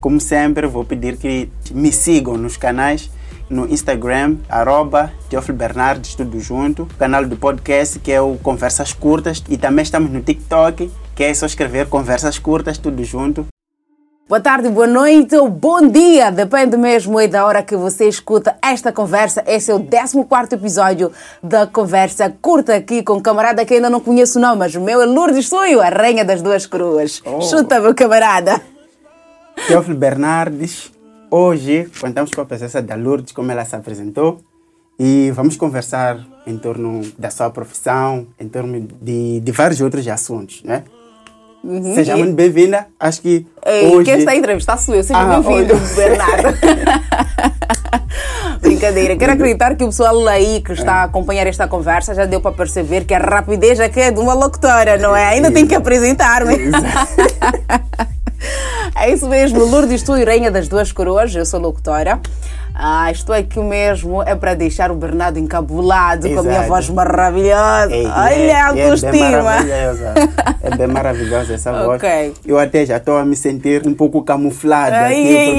Como sempre, vou pedir que me sigam nos canais no Instagram, arroba Bernardes, tudo junto. O canal do podcast, que é o Conversas Curtas. E também estamos no TikTok, que é só escrever Conversas Curtas, tudo junto. Boa tarde, boa noite ou bom dia, depende mesmo aí da hora que você escuta esta conversa. Esse é o 14 episódio da Conversa Curta aqui com um camarada que ainda não conheço não, mas o meu é Lourdes Suio, a rainha das duas cruas. Oh. Chuta, meu camarada. Teófilo Bernardes. Hoje contamos com a presença da Lourdes, como ela se apresentou, e vamos conversar em torno da sua profissão, em torno de, de vários outros assuntos, né? Uhum. Seja muito bem-vinda. Acho que Ei, hoje... quem está a entrevistar sou eu. Seja Ah, bem-vindo, hoje- Bernardo. Brincadeira. Quero acreditar que o pessoal aí que está a acompanhar esta conversa já deu para perceber que a rapidez aqui é de uma locutora, não é? Ainda tem que apresentar-me. É isso mesmo, Lourdes tu e Rainha das Duas Coroas, eu sou locutora. Ah, estou aqui mesmo é para deixar o Bernardo encabulado com a minha Exato. voz maravilhosa. É, Olha é- a é bem autoestima. maravilhosa. É bem maravilhosa essa voz. Ok. Eu até já estou a me sentir um pouco camuflado Ai,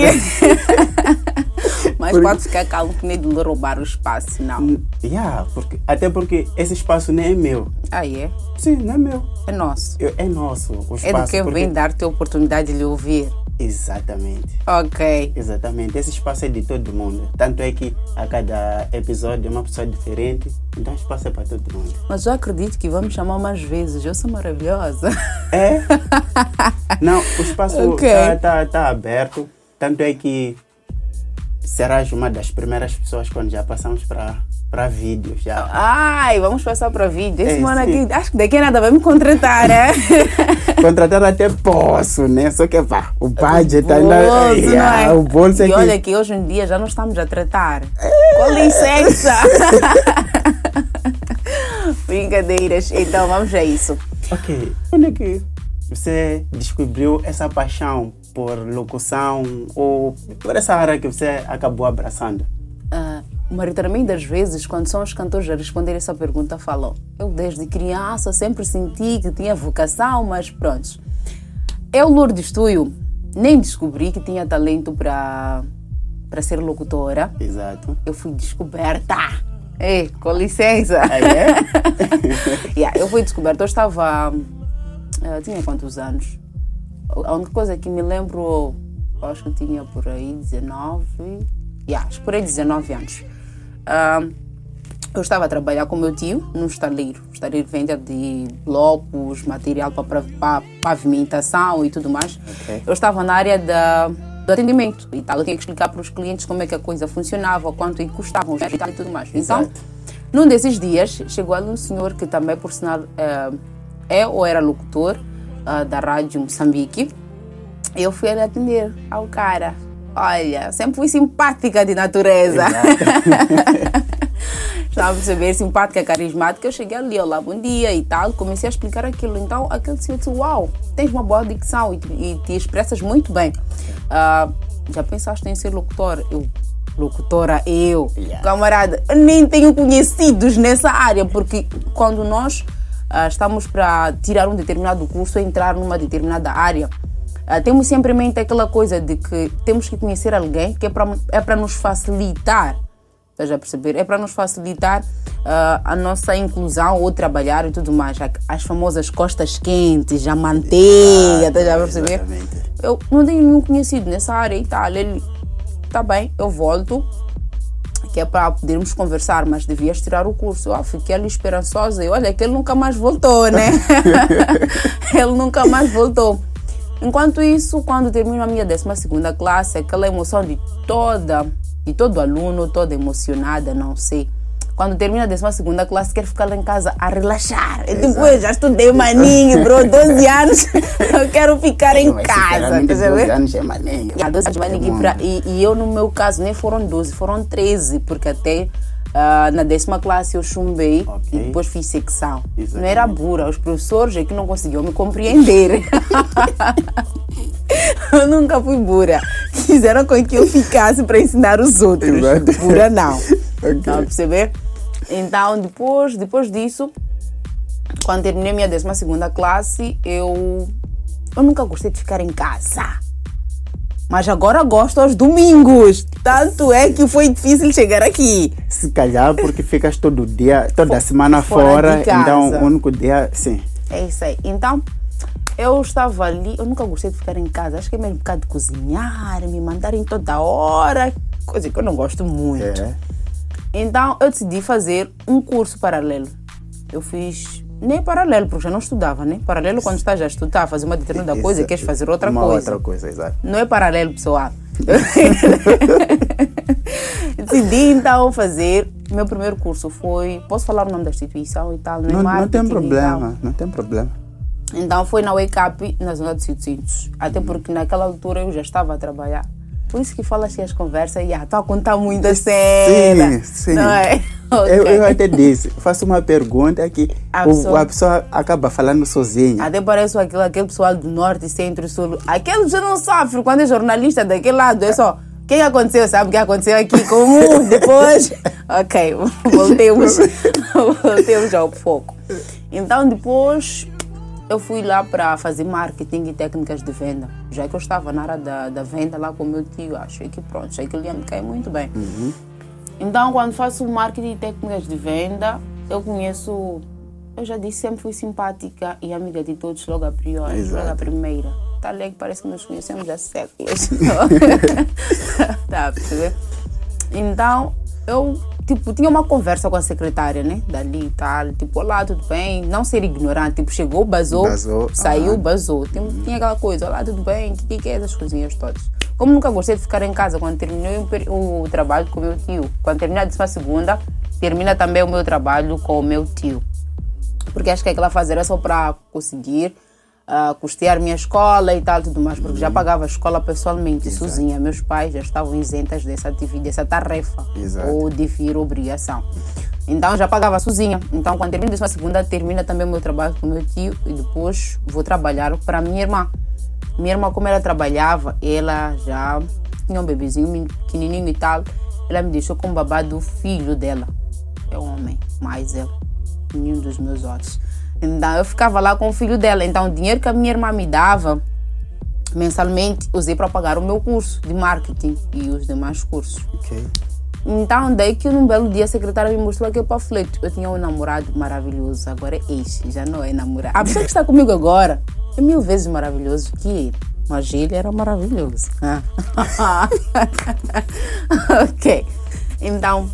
aqui. porque- Mas Por- pode ficar calmo que nem de lhe roubar o espaço, não. Yeah, porque, até porque esse espaço nem é meu. Aí é, Sim, não é meu. é nosso. Eu- é nosso o espaço. É de quem porque- vem dar-te a oportunidade de lhe ouvir. Exatamente. Ok. Exatamente. Esse espaço é de todo mundo. Tanto é que a cada episódio é uma pessoa diferente. Então o espaço é para todo mundo. Mas eu acredito que vamos chamar mais vezes. Eu sou maravilhosa. É? Não, o espaço está tá, tá aberto. Tanto é que serás uma das primeiras pessoas quando já passamos para vídeos. Já. Ai, vamos passar para vídeo. Esse É, mano aqui, acho que daqui a nada vai me contratar, né? Contratar até posso, né? Só que pá, o budget Bolso, ainda. Yeah, é? O bolso é E que. olha que hoje em dia já não estamos a tratar. Com licença. Brincadeiras. Então vamos a isso. Ok. Quando é que você descobriu essa paixão por locução ou por essa área que você acabou abraçando? Ah, maioritariamente das vezes, quando são os cantores a responder essa pergunta, falam: Eu desde criança sempre senti que tinha vocação, mas pronto. Eu, Lourdes Tuyo, nem descobri que tinha talento para para ser locutora. Exato. Eu fui descoberta. Ei, com licença. Aí é? Yeah, eu fui descoberta. Eu estava. eh, tinha quantos anos? A única coisa que me lembro, eu acho que tinha por aí 19. Yeah, acho por aí 19 anos. Ah, eu estava a trabalhar com meu tio num estaleiro. O estaleiro vende de blocos, material para pavimentação e tudo mais. Ok. Eu estava na área da, do atendimento e tal. Eu tinha que explicar para os clientes como é que a coisa funcionava, quanto custavam os e tal e tudo mais. Então, Exato. num desses dias, chegou ali um senhor que também, por sinal, eh, é ou era locutor ah, da rádio Moçambique. Eu fui atender ao cara. Olha, sempre fui simpática de natureza. Estava a perceber, simpática, carismática. Eu cheguei ali, olá, bom dia e tal. Comecei a explicar aquilo. Então, aquele senhor disse: Uau, tens uma boa dicção e, te- e te expressas muito bem. Ah, já pensaste em ser locutor? Eu, locutora, eu. Yeah. Camarada, nem tenho conhecidos nessa área, porque quando nós ah, estamos para tirar um determinado curso entrar numa determinada área, ah, temos sempre em mente aquela coisa de que temos que conhecer alguém que é para é nos facilitar. Estás a perceber? É para nos facilitar ah, a nossa inclusão ou trabalhar e tudo mais. As famosas costas quentes, a manteiga, estás a perceber? Exatamente. Eu não tenho nenhum conhecido nessa área e tal. Ele, tá bem, eu volto, que é para podermos conversar, mas devias tirar o curso. Eu fiquei ali esperançosa e olha que ele nunca mais voltou, né? ele nunca mais voltou. Enquanto isso, quando termino a minha 12 classe, aquela emoção de toda, de todo aluno, toda emocionada, não sei. Quando termina a 12 classe, quero ficar lá em casa a relaxar. Eu, tipo, eu já estudei maninho, bro, 12 anos, eu quero ficar em Mas, casa. sinceramente, tá 12 sabendo? anos é maneiro. Yeah, 12 anos de É maninho muito. pra- e, e eu, no meu caso, nem foram 12, foram 13, porque até ah, na décima classe eu chumbei Ok. e depois fiz secção. Não Exatamente. era burra, os professores é que não conseguiam me compreender. eu nunca fui burra. Quiseram com que eu ficasse para ensinar os outros. Exato. Burra não. Ok. Tá a perceber? Então, depois, depois disso, quando terminei minha 12 classe, eu, eu nunca gostei de ficar em casa. Mas agora gosto aos domingos. Tanto é que foi difícil chegar aqui. Se calhar porque ficas todo dia, toda semana fora fora, então o único dia, sim. É isso aí. Então, eu estava ali, eu nunca gostei de ficar em casa. Acho que é mesmo por causa de cozinhar, me mandarem toda hora, coisa que eu não gosto muito. É. Então, eu decidi fazer um curso paralelo. Eu fiz nem paralelo, porque já não estudava, né? Paralelo, quando estás a estudar, fazer uma determinada coisa e Exa- queres fazer outra uma coisa. outra coisa, exato. Não é paralelo, pessoal. Decidi então fazer. Meu primeiro curso foi. Posso falar o nome da instituição e tal? Não, é Não, não tem problema, não tem problema. Então foi na Wake Up, na zona de Cintos. Até porque naquela altura eu já estava a trabalhar. Por isso que fala assim as conversas e ah, estou a contar muito a cena. sim. Não é? Eu, Ok. eu até disse, faço uma pergunta que A o- pessoa- a pessoa acaba falando sozinha. Até parece aquele, aquele pessoal do norte, centro e sul. Aquele já não sofre quando é jornalista daquele lado. É só. O que aconteceu? Sabe o que aconteceu aqui? Como? Depois. ok, voltemos. voltemos ao foco. Então, depois, eu fui lá para fazer marketing e técnicas de venda. Já que eu estava na área da, da venda lá com o meu tio, achei que pronto, achei que ele ia me cair muito bem. Então, quando faço marketing e técnicas de venda, eu conheço. Eu já disse, sempre fui simpática e amiga de todos logo a priori, Exato. logo a primeira. Tá ali que parece que nos conhecemos há séculos. tá perceber? Então, eu, tipo, tinha uma conversa com a secretária, né? Dali e tal. Tipo, olá, tudo bem? Não ser ignorante. Tipo, chegou, basou, Basou, saiu, aham. basou. Tinha, tinha aquela coisa, olá, tudo bem? Que que é essas coisinhas todas? Como nunca gostei de ficar em casa quando terminei o, o trabalho com o meu tio. Quando termina a décima segunda, termina também o meu trabalho com o meu tio. Porque acho que aquela fase era só para conseguir ah, custear minha escola e tal, tudo mais, porque Uhum. já pagava a escola pessoalmente, sozinha. Meus pais já estavam isentas dessa dessa tarefa Exato. ou dever obrigação. Então já pagava sozinha. Então quando termina a segunda, termina também o meu trabalho com o meu tio e depois vou trabalhar para minha irmã. Minha irmã, como ela trabalhava, ela já tinha um bebezinho pequenininho e tal. Ela me deixou com o babá do filho dela. É um homem, mais ela. Menino dos meus olhos. Então eu ficava lá com o filho dela. Então o dinheiro que a minha irmã me dava mensalmente, usei para pagar o meu curso de marketing e os demais cursos. Ok. Então, daí que num belo dia a secretária me mostrou aquele panfleto. Eu tinha um namorado maravilhoso, agora é ex, já não é namorado. A pessoa que está comigo agora é mil vezes maravilhoso que ele. Mas ele era maravilhoso. Ah. ok. Então,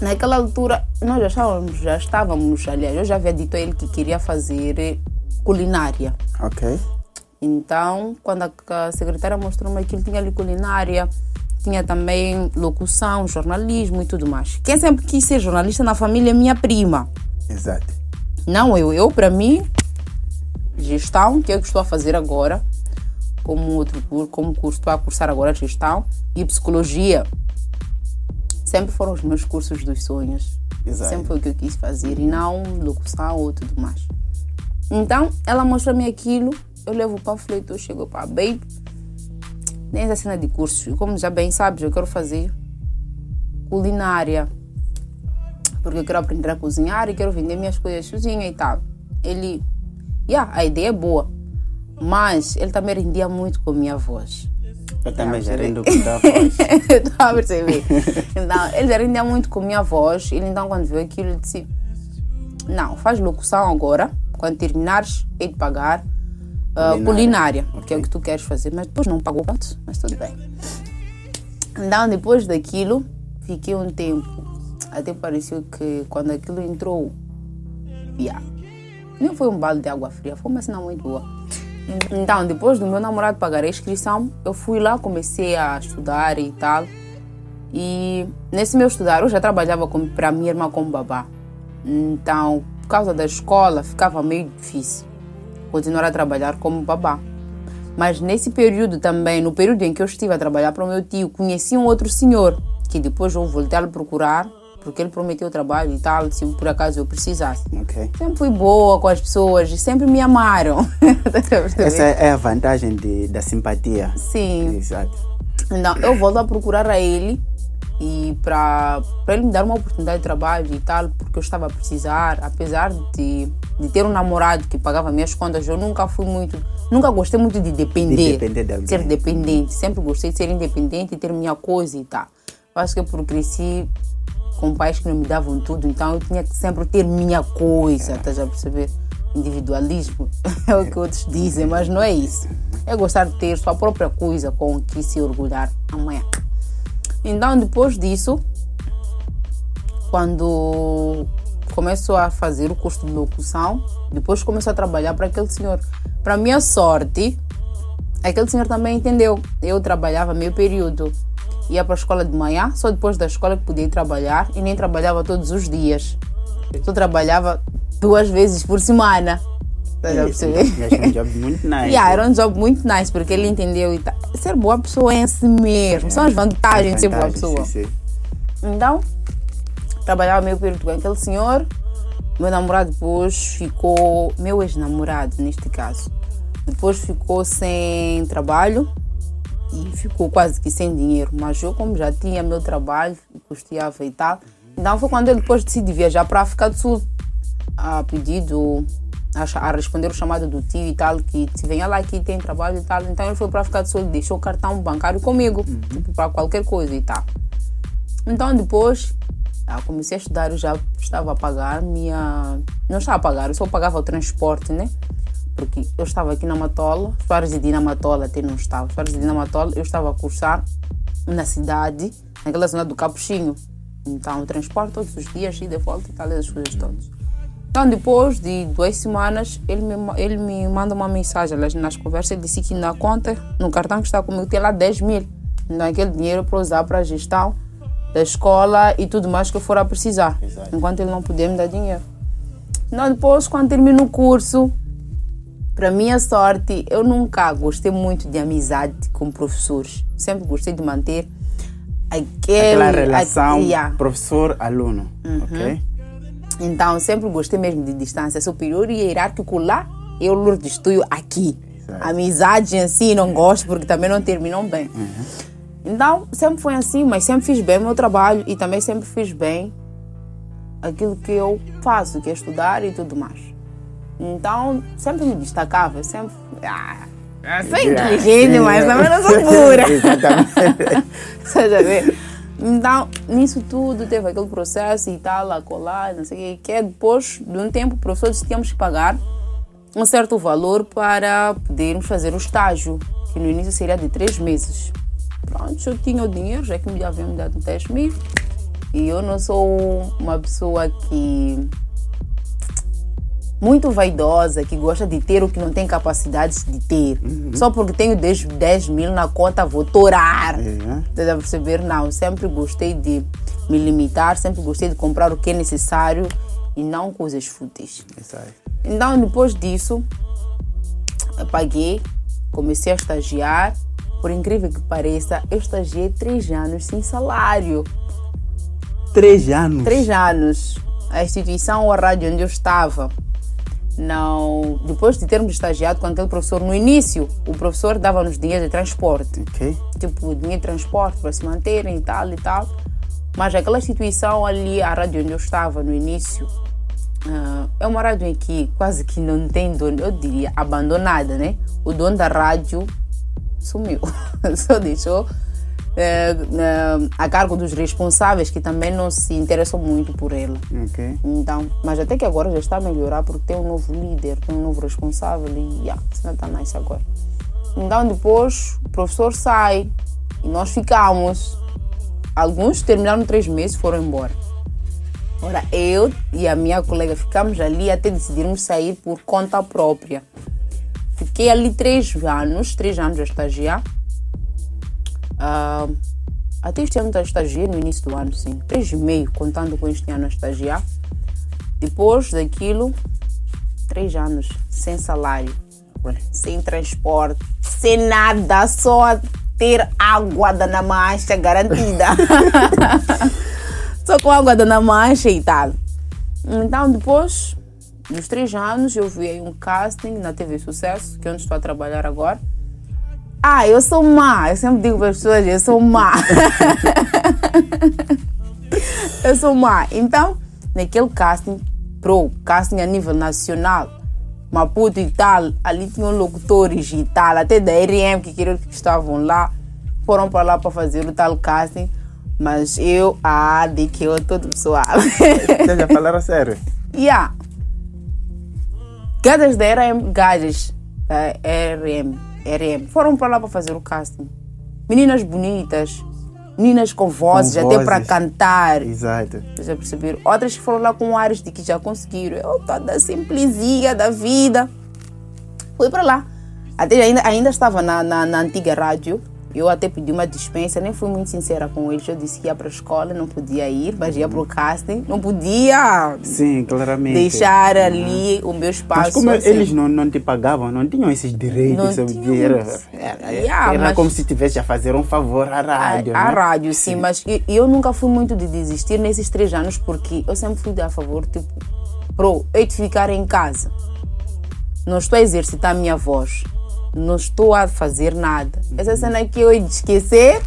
naquela altura, nós já estávamos, já estávamos, aliás, eu já havia dito a ele que queria fazer culinária. Ok. Então, quando a, secretária mostrou-me que ele tinha ali culinária, tinha também locução, jornalismo e tudo mais. Quem sempre quis ser jornalista na família é minha prima. Exato. Não eu. Eu, para mim, gestão, que é o que estou a fazer agora, como outro como curso, estou a cursar agora gestão, e psicologia. Sempre foram os meus cursos dos sonhos. Exato. Sempre foi o que eu quis fazer, e não locução ou tudo mais. Então, ela mostrou-me aquilo, eu levo o panfleto, eu chego para baby, nem essa cena de cursos. Como já bem sabes, eu quero fazer culinária. Porque eu quero aprender a cozinhar e quero vender minhas coisas sozinha e tal. Ele, yeah, a ideia é boa. Mas ele também rendia muito com a minha voz. Eu também Já rendo com a voz. Estou a perceber. Então, ele já muito com a minha voz. Ele então, quando viu aquilo, ele disse: Não, faz locução agora. Quando terminares, hei de pagar ah, Culinária. culinária, que é o que tu queres fazer. Mas depois não pagou quanto, mas tudo bem. Então, depois daquilo, fiquei um tempo. Até pareceu que quando aquilo entrou, yeah, nem foi um balde de água fria, foi uma cena muito boa. Então, depois do meu namorado pagar a inscrição, eu fui lá, comecei a estudar e tal. E nesse meu estudar, eu já trabalhava para minha irmã como babá. Então, por causa da escola, ficava meio difícil continuar a trabalhar como babá. Mas nesse período também, no período em que eu estive a trabalhar para o meu tio, conheci um outro senhor, que depois eu voltei a procurar, porque ele prometeu trabalho e tal, se por acaso eu precisasse. Ok. Sempre fui boa com as pessoas sempre me amaram. Essa é a vantagem de, da simpatia. Sim. Exato. Então, eu volto a procurar a ele E para ele me dar uma oportunidade de trabalho e tal, porque eu estava a precisar, apesar de, de ter um namorado que pagava minhas contas, eu nunca fui muito, nunca gostei muito de depender. De depender de alguém. ser dependente. Sempre gostei de ser independente e ter minha coisa e tal. Eu acho que eu por cresci com pais que não me davam tudo, então eu tinha que sempre ter minha coisa, estás a perceber? Individualismo é o que outros dizem, mas não é isso. É gostar de ter sua própria coisa com que se orgulhar amanhã. Então, depois disso, quando começou a fazer o curso de locução, depois começou a trabalhar para aquele senhor. Para minha sorte, aquele senhor também entendeu. Eu trabalhava meio período. Ia para a escola de manhã, só depois da escola que podia ir trabalhar e nem trabalhava todos os dias. Só trabalhava duas vezes por semana. Estás a perceber? Era um job muito nice. Yeah, era um job muito nice, porque ele entendeu e tá. Ser boa pessoa é assim mesmo. São as vantagens de ser boa pessoa. sim, sim. Então, trabalhava meio período com aquele senhor. Meu namorado depois ficou, meu ex-namorado neste caso, depois ficou sem trabalho e ficou quase que sem dinheiro. Mas eu, como já tinha meu trabalho, custeava e tal, então foi quando ele depois decidi viajar para a África do Sul, a pedido, a, a responder o chamado do tio e tal, que se venha lá aqui tem trabalho e tal. Então ele foi para a África do Sul e deixou o cartão bancário comigo, tipo, para qualquer coisa e tal. Então depois ah, comecei a estudar, eu já estava a pagar minha. Não estava a pagar, eu só pagava o transporte, né? Porque eu estava aqui na Matola, os pares de na Matola até não estava. Os pares de na Matola, eu estava a cursar na cidade, naquela zona do Capuchinho. Então, o transporte todos os dias, ida e volta e tal, essas coisas todas. Então, depois de duas semanas, ele me, ele me manda uma mensagem aliás, nas conversas. Ele disse que na conta, no cartão que está comigo, tem lá 10 mil. Então, aquele dinheiro para usar para a gestão da escola e tudo mais que eu for a precisar. Exato. Enquanto ele não puder me dar dinheiro. Então, depois, quando termino o curso, para minha sorte, eu nunca gostei muito de amizade com professores. Sempre gostei de manter aquele, Aquela relação yeah. professor-aluno. Ok? Então, sempre gostei mesmo de distância superior e hierárquico lá. Eu, Lourdes, estou aqui. Exato. Amizade em si, não gosto porque também não terminam bem. Então, sempre foi assim, mas sempre fiz bem o meu trabalho e também sempre fiz bem aquilo que eu faço, que é estudar e tudo mais. Então, sempre me destacava, eu sempre. Ah, eu sou inteligente, mas também não sou pura. Exatamente. Você já vê? Então, nisso tudo, teve aquele processo e tal, a colar, não sei o que, que é depois de um tempo, professores tínhamos que pagar um certo valor para podermos fazer o estágio, que no início seria de três meses. Pronto, eu tinha o dinheiro, já que me haviam dado 10 mil, e eu não sou uma pessoa que muito vaidosa, que gosta de ter o que não tem capacidade de ter. Só porque tenho 10, 10 mil na conta, vou torar. Uhum. Estás a perceber? Não, sempre gostei de me limitar, sempre gostei de comprar o que é necessário e não coisas fúteis. Então, depois disso, paguei, comecei a estagiar. Por incrível que pareça, eu estagiei três anos sem salário. Três anos. Três anos. A instituição ou a rádio onde eu estava, não. Depois de termos estagiado com aquele professor no início, o professor dava-nos dinheiro de transporte. Ok. Tipo, dinheiro de transporte para se manterem e tal e tal. Mas aquela instituição ali, a rádio onde eu estava no início, ah, é uma rádio em que quase que não tem dono, eu diria abandonada, né? O dono da rádio sumiu, só deixou eh, a cargo dos responsáveis que também não se interessam muito por ela. Ok. Então, mas até que agora já está a melhorar porque tem um novo líder, tem um novo responsável e yeah, isso não está nice agora. Então depois o professor sai e nós ficamos. Alguns terminaram três meses e foram embora. Ora, eu e a minha colega ficamos ali até decidirmos sair por conta própria. Fiquei ali três anos, três anos a estagiar. Ah, até este ano estagiei no início do ano, sim. Três e meio, contando com este ano a estagiar. Depois daquilo, três anos sem salário, sem transporte, sem nada, só ter água da na mancha garantida. só com água da na mancha e tal. Então, depois dos três anos, eu vi um casting na TV Sucesso, que é onde estou a trabalhar agora. Ah, eu sou má. Eu sempre digo para as pessoas, eu sou má. eu sou má. Então, naquele casting, pro casting a nível nacional, Maputo e tal, ali tinham locutores e tal, até da RM que queriam que estavam lá, foram para lá para fazer o tal casting, mas eu, ah, de que eu todo pessoal. Estás a falar a sério? yeah. Gajas da RM, gajas da RM, RM, foram para lá para fazer o casting. Meninas bonitas, meninas com vozes, Com até para vozes. cantar. Exato. Vocês já perceberam? Outras que foram lá com áreas de que já conseguiram. Eu toda simplesinha da vida. Fui para lá. Até ainda, ainda estava na, na, na antiga rádio. Eu até pedi uma dispensa, nem fui muito sincera com eles. Eu disse que ia para a escola, não podia ir, mas ia para o casting. Não podia Sim, claramente. deixar ali o meu espaço. Mas como assim. eles não, não te pagavam, não tinham esses direitos, Não tinham. Era, era, Yeah, era mas- como se estivesse a fazer um favor à rádio. a né? rádio, sim, mas eu, eu nunca fui muito de desistir nesses três anos porque eu sempre fui a favor, tipo, pro, eu de ficar em casa. Não estou a exercitar a minha voz. Não estou a fazer nada. Essa cena que eu ia esquecer,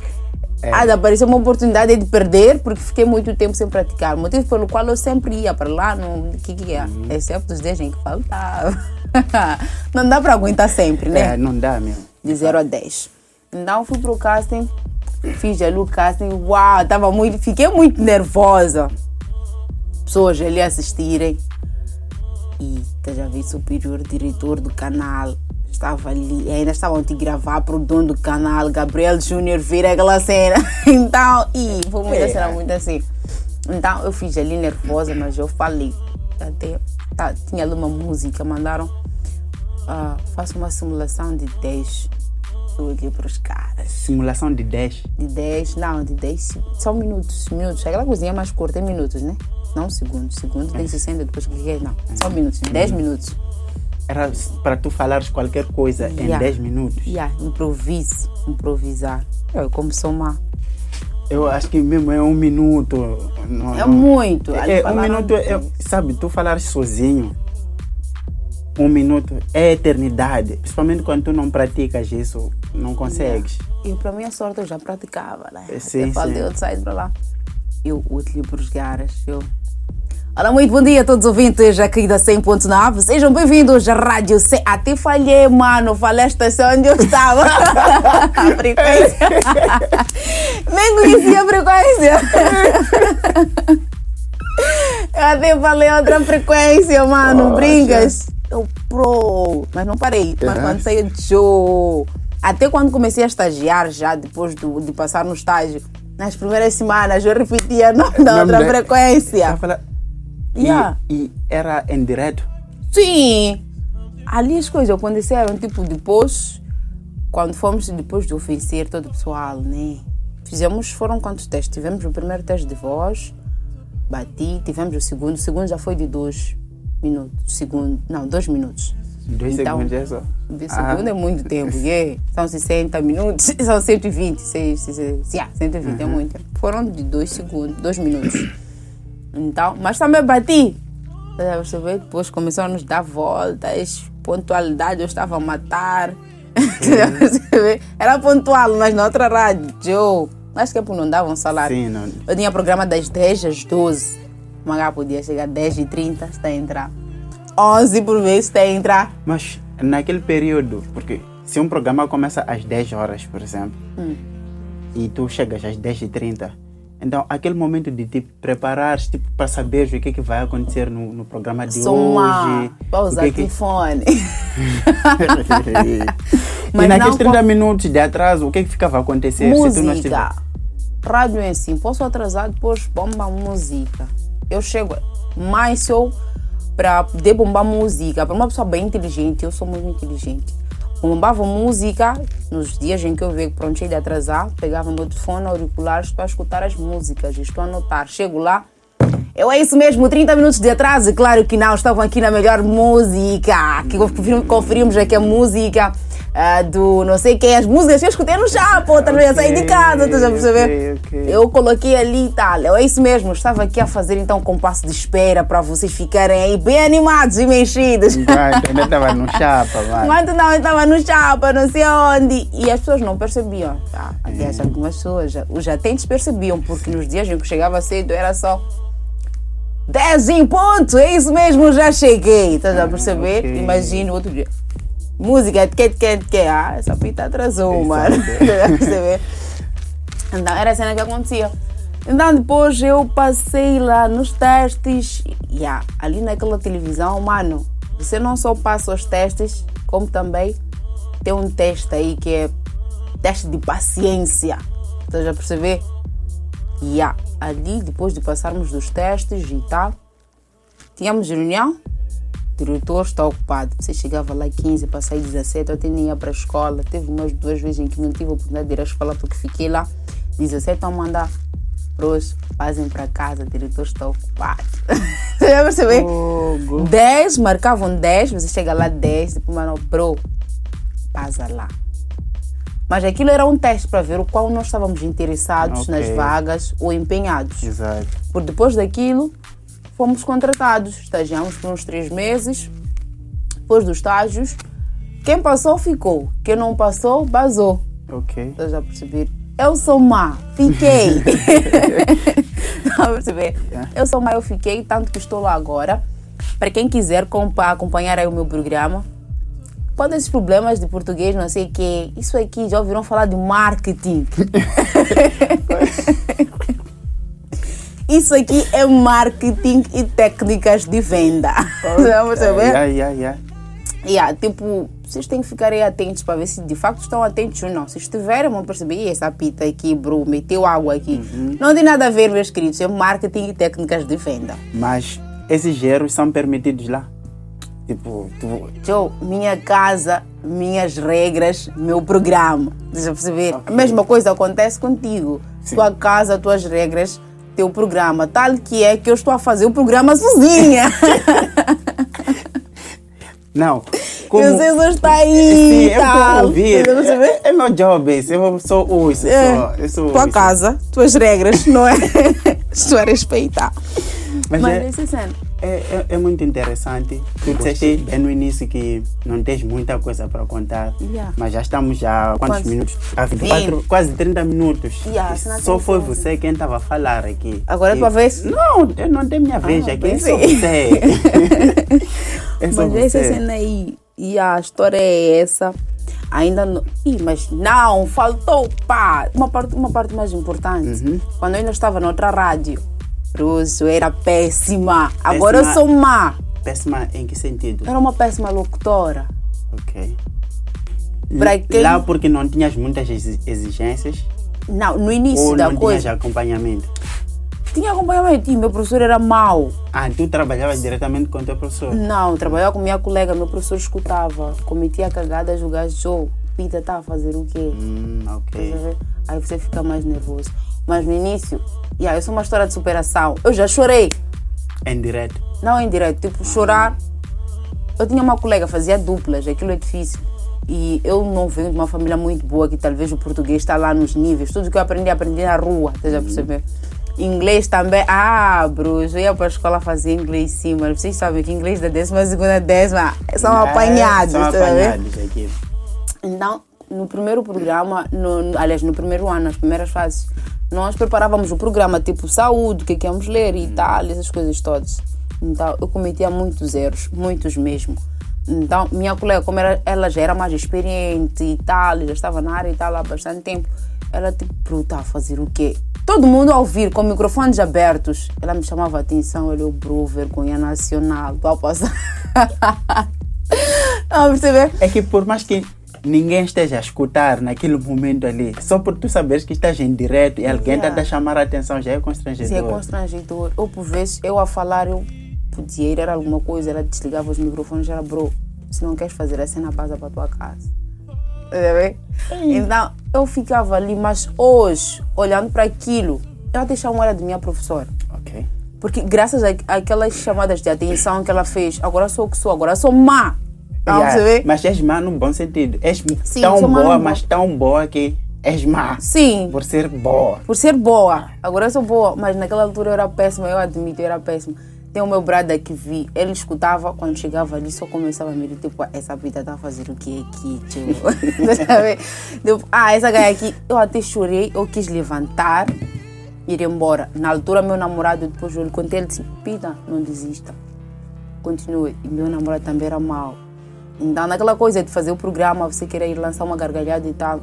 ah, de aparecer uma oportunidade de perder porque fiquei muito tempo sem praticar. Motivo pelo qual eu sempre ia para lá, no que que é? Exceto os dias em que faltava. não dá para aguentar sempre, né? É, não dá mesmo. de 0 a 10. Então fui pro casting, fiz ali o casting, uau, tava muito, fiquei muito nervosa. Pessoas ali assistirem. E já vi superior diretor do canal. Estava ali, ainda estavam te gravar pro dono do canal, Gabriel Júnior, vira aquela cena. Então, e foi muita É. cena, muito assim. Então eu fiz ali nervosa, mas eu falei. Até tá, tinha ali uma música, mandaram faço uma simulação de 10. Estou aqui para os caras. Simulação de 10. De 10, não, de 10, são minutos, minutos. Aquela coisinha mais curta, é minutos, né? Não segundos. Segundos tem 60, depois que quer, não. São minutos, 10 minutos. Era para tu falares qualquer coisa em Yeah. 10 minutos. Yeah, improvise, improvisar. Eu, como sou má. Eu acho que mesmo é um minuto. Não, É não- muito. Ali É, um minuto, é, sabe, tu falares sozinho, um minuto é eternidade. Principalmente quando tu não praticas isso, não consegues. E para minha sorte eu já praticava, né? É, sim, eu falei, eu saí para lá. Eu útil para os garas. Eu... Olá, muito bom dia a todos os ouvintes aqui da 100.9. Sejam bem-vindos à Rádio C. Até falhei, mano. Falei a estação onde eu estava. a frequência. Nem conhecia a frequência. eu até falei outra frequência, mano. Poxa. Brincas. Eu, pro. Mas não parei. Mas quando saí de show. Até quando comecei a estagiar, já depois do, de passar no estágio, nas primeiras semanas eu repetia o nome da outra frequência. Tá fala- E, Yeah. e era em direto. Sim! Ali as coisas aconteceram, tipo, depois, quando fomos depois de oferecer todo o pessoal, né? Fizemos, foram quantos testes? Tivemos o primeiro teste de voz, bati, tivemos o segundo, o segundo já foi de dois minutos, segundo, não, dois minutos. Dois Então, segundos é só. O Ah. segundo é muito tempo, yeah. são 60 minutos, são 120, se, se, se, se, yeah, 120 é muito. tempo. Foram de dois segundos, dois minutos. Então, mas também bati. Tá a perceber? Depois começaram a nos dar voltas, pontualidade, eu estava a matar. A perceber? Era pontual, mas na outra rádio. Acho que é porque não davam salário. Sim, não. Eu tinha programa das 10 às 12. O Magá podia chegar às 10 e 30 está a entrar. 11 por vez está a entrar. Mas naquele período, porque se um programa começa às 10 horas, por exemplo, Hum. e tu chegas às 10 e 30 então aquele momento de te preparar tipo, para saber o que, é que vai acontecer no, no programa de hoje. para o usar que é que- telefone. e naqueles não 30 com- minutos de atraso, o que, é que ficava a acontecer se tu não estiver? música. Rádio em si. Posso atrasar, depois bomba música. Eu chego mais se eu para poder bombar música. Para uma pessoa bem inteligente, eu sou muito inteligente. Bombava música nos dias em que eu vejo pronto, cheio de atrasar, pegava meu telefone, auriculares, estou a escutar as músicas, estou a anotar. Chego lá, eu é isso mesmo, 30 minutos de atraso, claro que não, estavam aqui na melhor música, que conferimos aqui a música ah, do não sei quem, as músicas que eu escutei no chapa, outra vez, saí de casa, estás a perceber? ok, ok. Eu coloquei ali e tal. É isso mesmo, eu estava aqui a fazer então um compasso de espera para vocês ficarem aí bem animados e mexidos. Enquanto ainda estava no chapa, mano. Enquanto não, estava no chapa, não sei onde. E as pessoas não percebiam. Tá? Aliás, algumas pessoas, já- os atentes percebiam, porque nos dias em que chegava cedo era só 10 em ponto, é isso mesmo, já cheguei. Estás a perceber? ok. Imagina o outro dia. Música, que que que Ah, essa pita atrasou, mano. Perceber? Então, era a cena que acontecia. Então, depois eu passei lá nos testes. E ah, ali naquela televisão, mano, você não só passa os testes, como também tem um teste aí que é teste de paciência. Estás a perceber? E ah, ali, depois de passarmos dos testes e tal, tínhamos reunião. O diretor está ocupado. Você chegava lá 15, para sair 17, eu até nem ia para a escola. Teve umas duas vezes em que não tive a oportunidade de ir à escola porque fiquei lá. 17 estão a mandar pros, fazem para casa, o diretor está ocupado. Você já percebeu? Fogo. 10, marcavam 10, você chega lá 10, depois mano, bro, passa lá. Mas aquilo era um teste para ver o qual nós estávamos interessados Ok. nas vagas ou empenhados. Exato. Por depois daquilo, fomos contratados. Estagiamos por uns três meses. Depois dos estágios, quem passou, ficou. Quem não passou, basou. Ok. Estás a perceber? Eu sou má, fiquei. Estás a perceber? Eu sou má, eu fiquei, tanto que estou lá agora. Para quem quiser compa- acompanhar aí o meu programa, quando esses problemas de português, não sei o quê, isso aqui já ouviram falar de marketing. Isso aqui é marketing e técnicas de venda. Estás a perceber? Yeah, yeah, yeah. Yeah, tipo, vocês têm que ficar aí atentos para ver se de facto estão atentos ou não. Se estiverem, vão perceber, "Ih, essa pita aqui, bro, meteu água aqui. Não tem nada a ver, meus queridos, é marketing e técnicas de venda. Mas esses erros são permitidos lá. Tipo, tu, Joe, minha casa, minhas regras, meu programa. Deixa eu perceber? Ok. A mesma coisa acontece contigo. Sim. Tua casa, tuas regras, teu programa. Tal que é que eu estou a fazer o programa sozinha. não. E você só está aí. Sim, eu tal. ouvir. Eu perceber? É, é meu job esse. Eu sou ouço. Eu sou, eu sou tua ouço. casa, tuas regras, não é? Estou a respeitar. Mas, Mas é, essa cena. É, é, é muito interessante. Tu disseste bem no início que não tens muita coisa para contar. Yeah. Mas já estamos já há quantos Quantos? minutos? Há 24, quase 30 minutos. Yeah, Só foi você quem estava a falar aqui. Agora é tua vez? Não, eu não tenho minha vez Ah, aqui. É só você. é só Mas essa você. cena aí, e a história é essa. Ainda não. Ih, mas não, faltou, pá! Uma parte, uma parte mais importante. Uhum. Quando eu ainda estava noutra rádio, Eu era péssima. Agora Péssima. eu sou má. Péssima em que sentido? Era uma péssima locutora. Ok. Quem- Lá porque não tinhas muitas exi- exigências Não, no início ou da não coisa. tinhas acompanhamento? Tinha acompanhamento, e meu professor era mau. Ah, tu trabalhavas diretamente com o teu professor? Não, trabalhava com minha colega, meu professor escutava. Cometia cagadas, o gajo, "Joe, Pita tá a fazer o quê? Hum, ok. Aí você fica mais nervoso. Mas no início, yeah, eu sou uma história de superação. Eu já chorei. Em direto. Não em direto, tipo, chorar. Eu tinha uma colega, fazia duplas, aquilo é difícil. E eu não venho de uma família muito boa, que talvez o português está lá nos níveis. Tudo que eu aprendi, aprendi na rua, estás a perceber? Inglês também. Ah, Bruce, eu ia para a escola fazer inglês sim, mas vocês sabem que inglês da décima segunda décima são É, apanhados, São estás a ver? apanhados aqui. Então, no primeiro programa, no, no- aliás, no primeiro ano, nas primeiras fases, nós preparávamos o programa tipo saúde, o que é que íamos ler e tal, essas coisas todas. Então, eu cometia muitos erros, muitos mesmo. Então, minha colega, como era, ela já era mais experiente e tal, já estava na área e tal há bastante tempo, ela tipo, "Bro, tá a fazer o quê? Todo mundo a ouvir, com microfones abertos. Ela me chamava a atenção, olha, o bro, vergonha nacional, tô a passar. Não, perceber? É que por mais que ninguém esteja a escutar naquele momento ali, só por tu saberes que estás em direto e alguém está Yeah. a chamar a atenção já é constrangedor. Se é constrangedor. Ou por vezes eu a falar, eu podia ir, era alguma coisa, ela desligava os microfones, era bro, se não queres fazer a cena, passa para tua casa. Então eu ficava ali, mas hoje, olhando para aquilo, eu até chamo ela de minha professora. Ok. Porque graças a- àquelas chamadas de atenção que ela fez, agora sou o que sou, agora sou má. Yeah, perceber? Mas és má no bom sentido. És Sim, tão boa, mas tão boa que és má. Sim, Por ser boa. por ser boa. Agora eu sou boa, mas naquela altura eu era péssima, eu admito, eu era péssima. Tem o meu brother que vi, ele escutava, quando chegava ali, só começava a me dizer, tipo, essa vida tá fazendo o que aqui? Tipo, ah, essa gaia aqui, eu até chorei, eu quis levantar, ir embora. Na altura, meu namorado, depois eu lhe contei, ele disse, Pita, não desista. Continue. E meu namorado também era mau. Então, naquela coisa de fazer o programa, você querer ir lançar uma gargalhada e tal,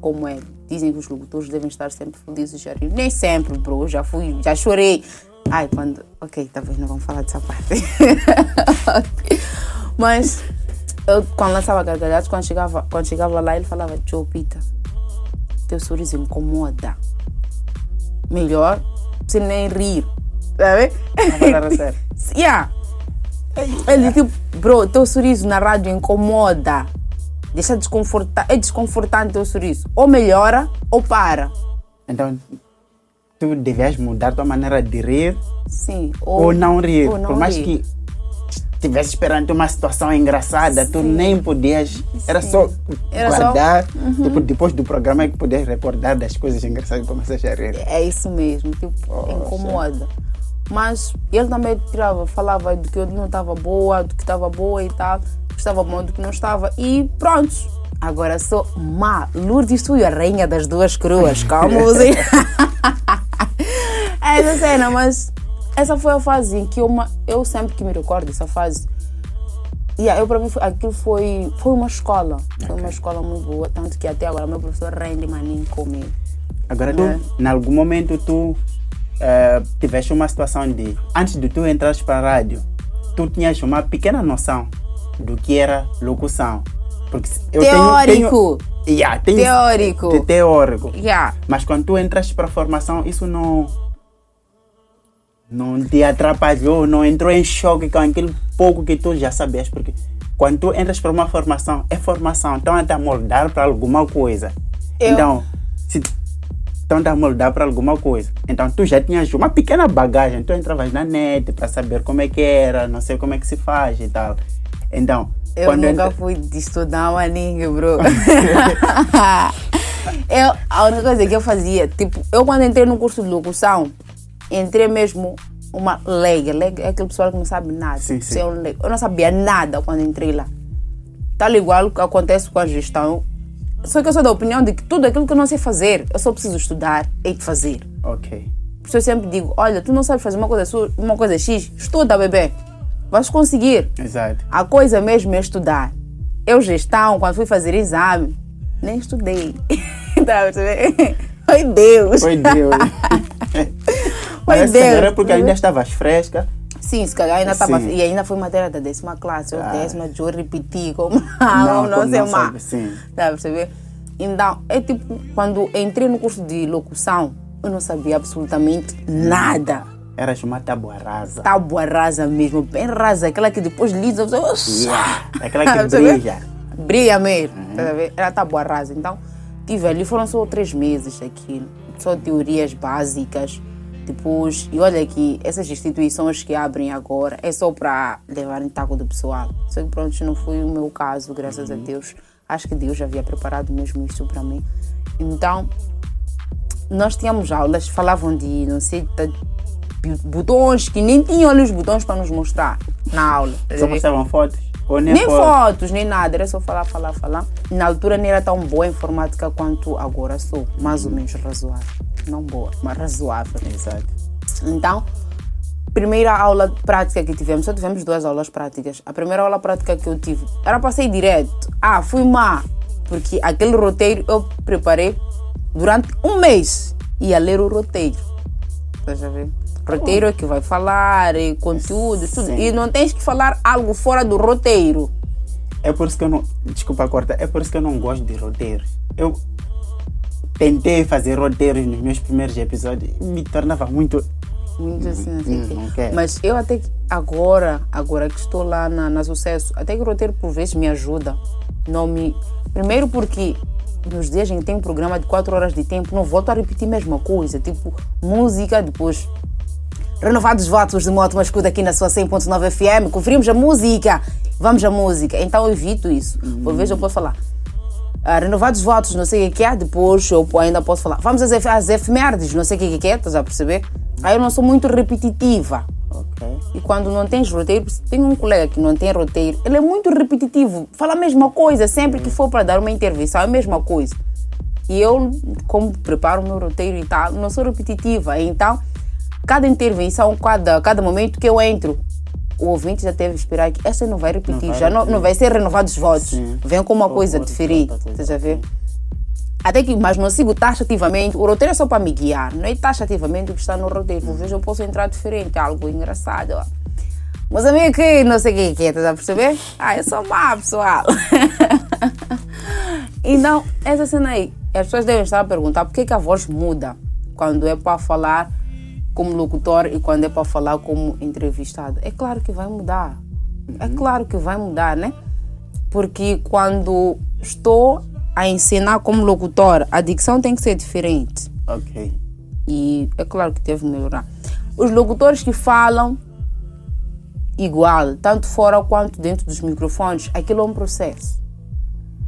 como é. Dizem que os locutores devem estar sempre felizes e rir. Nem sempre, bro. Já fui, já chorei. Ai, quando. Ok, bem, não vamos falar dessa parte. Mas eu, quando lançava gargalhadas, quando chegava, quando chegava lá, ele falava: Joe Pita, teu sorriso incomoda. Melhor você nem rir. Sabe? Não sério. Yeah. Ele tipo, bro, teu sorriso na rádio incomoda. Deixa desconfortar. É desconfortante teu sorriso. Ou melhora ou para. Então, tu devias mudar tua maneira de rir Sim. ou, não rir. ou não Por mais rir. que estivesse esperando uma situação engraçada, tu nem podias. Era só Era só- guardar. Tipo, depois do programa é que podias recordar das coisas engraçadas e começar a rir. É isso mesmo, tipo, incomoda. Mas ele também tirava, falava do que eu não estava boa, do que estava boa e tal, do que estava bom, do que não estava. E pronto. Agora sou má. Lourdes, tu e a rainha das duas cruas. Calma, você. essa cena, mas essa foi a fase em que eu, eu sempre que me recordo dessa fase. Yeah, eu para mim foi- aquilo foi, foi uma escola. Foi uma escola muito boa, tanto que até agora meu professor rende maninho comigo. Agora, tu, É. em algum momento, tu eh, tiveste uma situação de. Antes de tu entrares para a rádio, tu tinhas uma pequena noção do que era locução. Porque eu Teórico. Tenho, tenho, yeah, tenho, Teórico. te- teórico. Yeah. Mas quando tu entraste para a formação, isso não. Não te atrapalhou, não entrou em choque com aquele pouco que tu já sabias. Porque quando tu entras para uma formação, é formação, estão a te moldar para alguma coisa. Eu- Então, se estão a moldar para alguma coisa. Então, tu já tinhas uma pequena bagagem. Tu entravas na net para saber como é que era, não sei como é que se faz e tal. Então, Eu nunca entra- fui de estudar maninho, bro. eu, a única coisa que eu fazia, tipo, eu quando entrei no curso de locução, entrei mesmo uma leiga. Leiga é aquele pessoal que não sabe nada. Sim, sim. Eu não sabia nada quando entrei lá. Tal igual o que acontece com a gestão. Só que eu sou da opinião de que tudo aquilo que eu não sei fazer, eu só preciso estudar e fazer. Ok. Por isso eu sempre digo, olha, tu não sabes fazer uma coisa, uma coisa X, estuda, bebê. Vais conseguir. Exato. A coisa mesmo é estudar. Eu, gestão, quando fui fazer exame, nem estudei. tá a perceber? Foi Deus. Foi Deus. Mas se calhar é Deus. porque ainda estavas fresca. Sim, se calhar ainda estava. Sim. E ainda foi matéria da décima classe. Eu Ah. décima, eu repeti como. Não, não, como sei não mais. sim. Tá a perceber? Então, é tipo, quando entrei no curso de locução, eu não sabia absolutamente nada. Eras uma tábua rasa. Tábua rasa mesmo, bem rasa, aquela que depois lisa, você. Yeah. Aquela Tá que brilha. Brilha mesmo. tá a ver? Era tábua rasa. Então, tive ali, foram só três meses aquilo. Só teorias básicas. Depois, e olha que essas instituições que abrem agora é só para levar em taco do pessoal. Só que pronto, não foi o meu caso, graças a Deus. Acho que Deus havia preparado mesmo isso para mim. Então, nós tínhamos aulas, falavam de, não sei, de botões que nem tinham ali os botões para nos mostrar na aula. tá Só mostravam fotos? Ou nem, Nem fotos? nem nada, era só falar, falar, falar. Na altura nem era tão boa a informática quanto agora sou, mais ou menos razoável. Não boa, mas razoável. Exato. Então, primeira aula prática que tivemos, só tivemos duas aulas práticas. A primeira aula prática que eu tive era para sair direto. Ah, fui má, porque aquele roteiro eu preparei durante um mês. Ia ler o roteiro. Estás a ver? Roteiro é que vai falar, é conteúdo, tudo. E não tens que falar algo fora do roteiro. É por isso que eu não. Desculpa corta, é por isso que eu não gosto de roteiros. Eu tentei fazer roteiros nos meus primeiros episódios e me tornava muito. Muito assim, Hum, não quero. Mas eu até que agora, agora que estou lá na, na sucesso, até que o roteiro por vezes me ajuda. Não me. Primeiro porque nos dias em que tem um programa de 4 horas de tempo, não volto a repetir a mesma coisa. Tipo, música, depois Renovados os votos de moto escuta aqui na sua 100.9 FM. Conferimos a música. Vamos à música. Então eu evito isso. Por vezes eu posso falar. ah, renovados os votos, não sei o que é. Depois eu ainda posso falar. Vamos às, às efemérides, não sei o que é. Estás a perceber? Aí eu não sou muito repetitiva. Ok. E quando não tens roteiro, tem um colega que não tem roteiro, ele é muito repetitivo, fala a mesma coisa, sempre que for para dar uma intervenção, é a mesma coisa. E eu, como preparo o meu roteiro e tal, não sou repetitiva. Então, cada intervenção, cada, cada momento que eu entro, o ouvinte já teve que esperar que essa não vai repetir, Não vai já não, repetir. não vai ser renovado os votos. Sim. Vem com uma Ou coisa diferente. Estás a ver? Até que, mas não sigo taxativamente. O roteiro é só para me guiar, não é taxativamente o que está no roteiro. Vezes eu posso entrar diferente, algo engraçado. ó. Meus amigos, que não sei o que é, que é, estás a perceber? Ah, eu sou má, pessoal. então, essa cena aí, as pessoas devem estar a perguntar por que, que a voz muda quando é para falar como locutor e quando é para falar como entrevistado. É claro que vai mudar. É claro que vai mudar, né? Porque quando estou a ensinar como locutor, a dicção tem que ser diferente. Ok. E é claro que teve que melhorar. Os locutores que falam igual, tanto fora quanto dentro dos microfones, aquilo é um processo.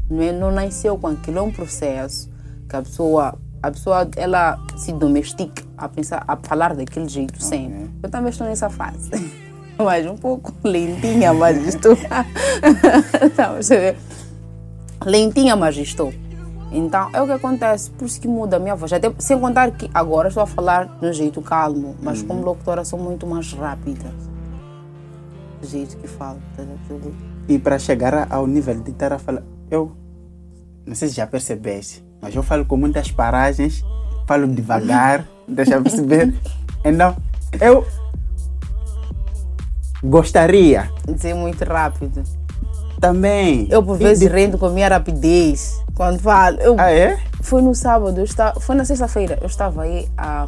Não, é, não nasceu com aquilo, é um processo que a pessoa, a pessoa ela se domestica a pensar, a falar daquele jeito sempre. Eu também estou nessa fase. Mas um pouco lentinha, mas estou. Tá, você vê? lentinha, mas estou. Então, é o que acontece, por isso que muda a minha voz. Até, sem contar que agora estou a falar de um jeito calmo, mas como locutora sou muito mais rápida. Do jeito que falo. tá? E para chegar ao nível de estar a falar, eu não sei se já percebeste, mas eu falo com muitas paragens, falo devagar, deixa eu perceber. Então, eu gostaria Dizer muito rápido. também. Eu, por vezes, de- rendo com a minha rapidez. Quando falo. Eu, Ah, é? Foi no sábado, eu estava, foi na sexta-feira, eu estava aí a,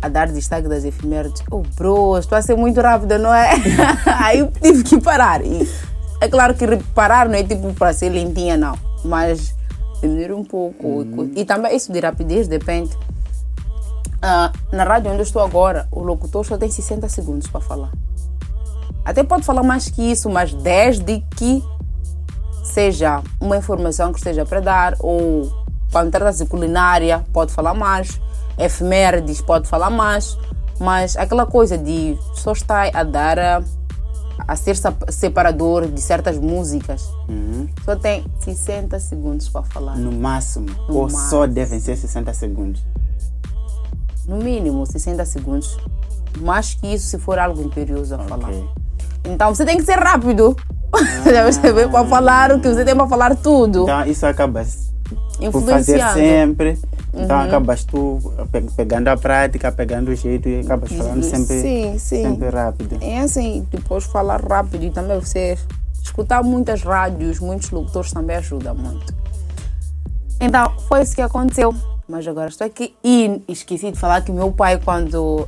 a dar destaque das efemérides. Oh, bro, estou a ser muito rápida, não é? aí eu tive que parar. E é claro que parar não é tipo para ser lentinha, não. Mas diminuir um pouco. E também isso de rapidez depende. Ah, na rádio onde eu estou agora, o locutor só tem 60 segundos para falar. Até pode falar mais que isso, mas desde que seja uma informação que esteja para dar, ou quando trata-se de culinária, pode falar mais, efemérides, pode falar mais, mas aquela coisa de só estar a dar a, a ser separador de certas músicas, só tem 60 segundos para falar. No máximo. No ou só máximo. devem ser 60 segundos. No mínimo 60 segundos. Mais que isso se for algo imperioso a falar. Ok. Então você tem que ser rápido. Já percebeu? Para falar o que você tem para falar tudo. Então isso acaba por fazer sempre. Então Uhum. acabas tu pe- pegando a prática, pegando o jeito e acabas falando sempre, Sim, sim. sempre rápido. É assim, depois falar rápido e também você escutar muitas rádios, muitos locutores também ajuda muito. Então, foi isso que aconteceu. Mas agora estou aqui e esqueci de falar que meu pai, quando.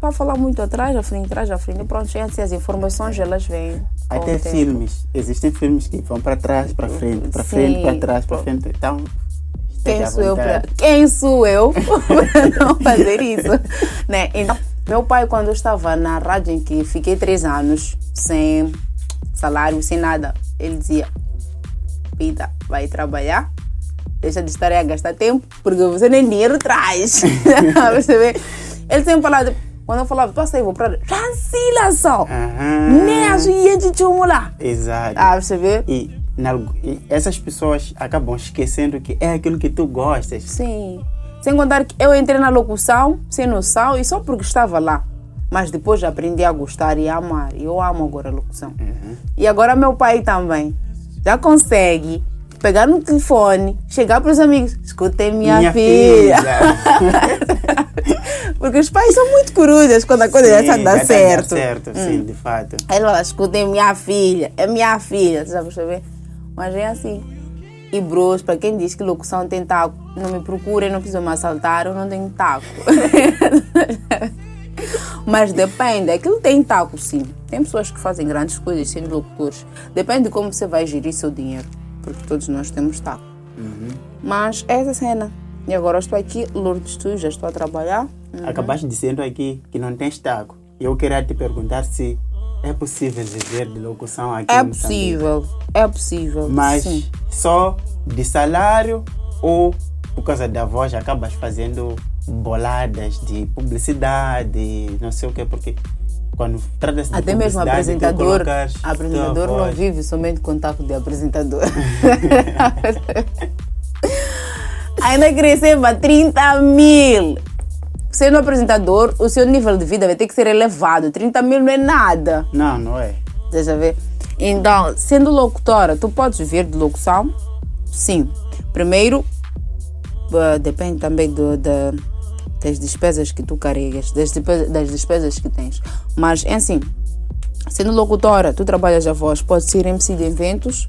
Para falar muito atrás, à frente, atrás, à frente, pronto, gente, as informações elas vêm. Até filmes. Existem filmes que vão para trás, para frente, para frente, para trás, para frente. Então, Quem esteja à sou eu vontade. quem sou eu para não fazer isso, né? Então, meu pai quando eu estava na rádio em que fiquei três anos sem salário, sem nada, ele dizia: "Pita, vai trabalhar, deixa de estar aí a gastar tempo, porque você nem dinheiro traz." você vê? Ele sempre falava, quando eu falava, passa aí, vou para Chancila só, nem a sua de chumo lá. Exato. Ah, você vê? E, na- e essas pessoas acabam esquecendo que é aquilo que tu gostas. Sim. Sem contar que eu entrei na locução sem noção e só porque estava lá. Mas depois aprendi a gostar e a amar. E eu amo agora a locução. E agora meu pai também já consegue pegar no telefone, chegar para os amigos, escutei minha, filha. Porque os pais são muito corujas quando a coisa Sim, já já dá tá certo. certo, sim, de fato. Aí ele fala, escutem minha filha, é minha filha, você já percebeu? Mas é assim. E bros, para quem diz que locução tem taco, não me procurem, não precisam me assaltar, eu não tenho taco. Mas depende, aquilo tem taco sim. Tem pessoas que fazem grandes coisas sendo locutores. Depende de como você vai gerir seu dinheiro, porque todos nós temos taco. Mas é essa cena. E agora estou aqui, Lourdes, tu já estou a trabalhar. Acabaste dizendo aqui que não tens taco. Eu queria te perguntar se é possível viver de locução aqui É possível, é possível. Mas sim. só de salário ou por causa da voz acabas fazendo boladas de publicidade, não sei o quê, porque quando trata-se de Até mesmo apresentador, apresentador não voz. vive somente com taco de apresentador. Ainda que receba 30 mil. Sendo apresentador, o seu nível de vida vai ter que ser elevado. 30 mil não é nada. Não, não é. Deixa ver. Então, sendo locutora, tu podes viver de locução? Sim. Primeiro, eh, depende também do, da, das despesas que tu carregas, das das despesas que tens. Mas, é assim, sendo locutora, tu trabalhas a voz, pode ser MC de eventos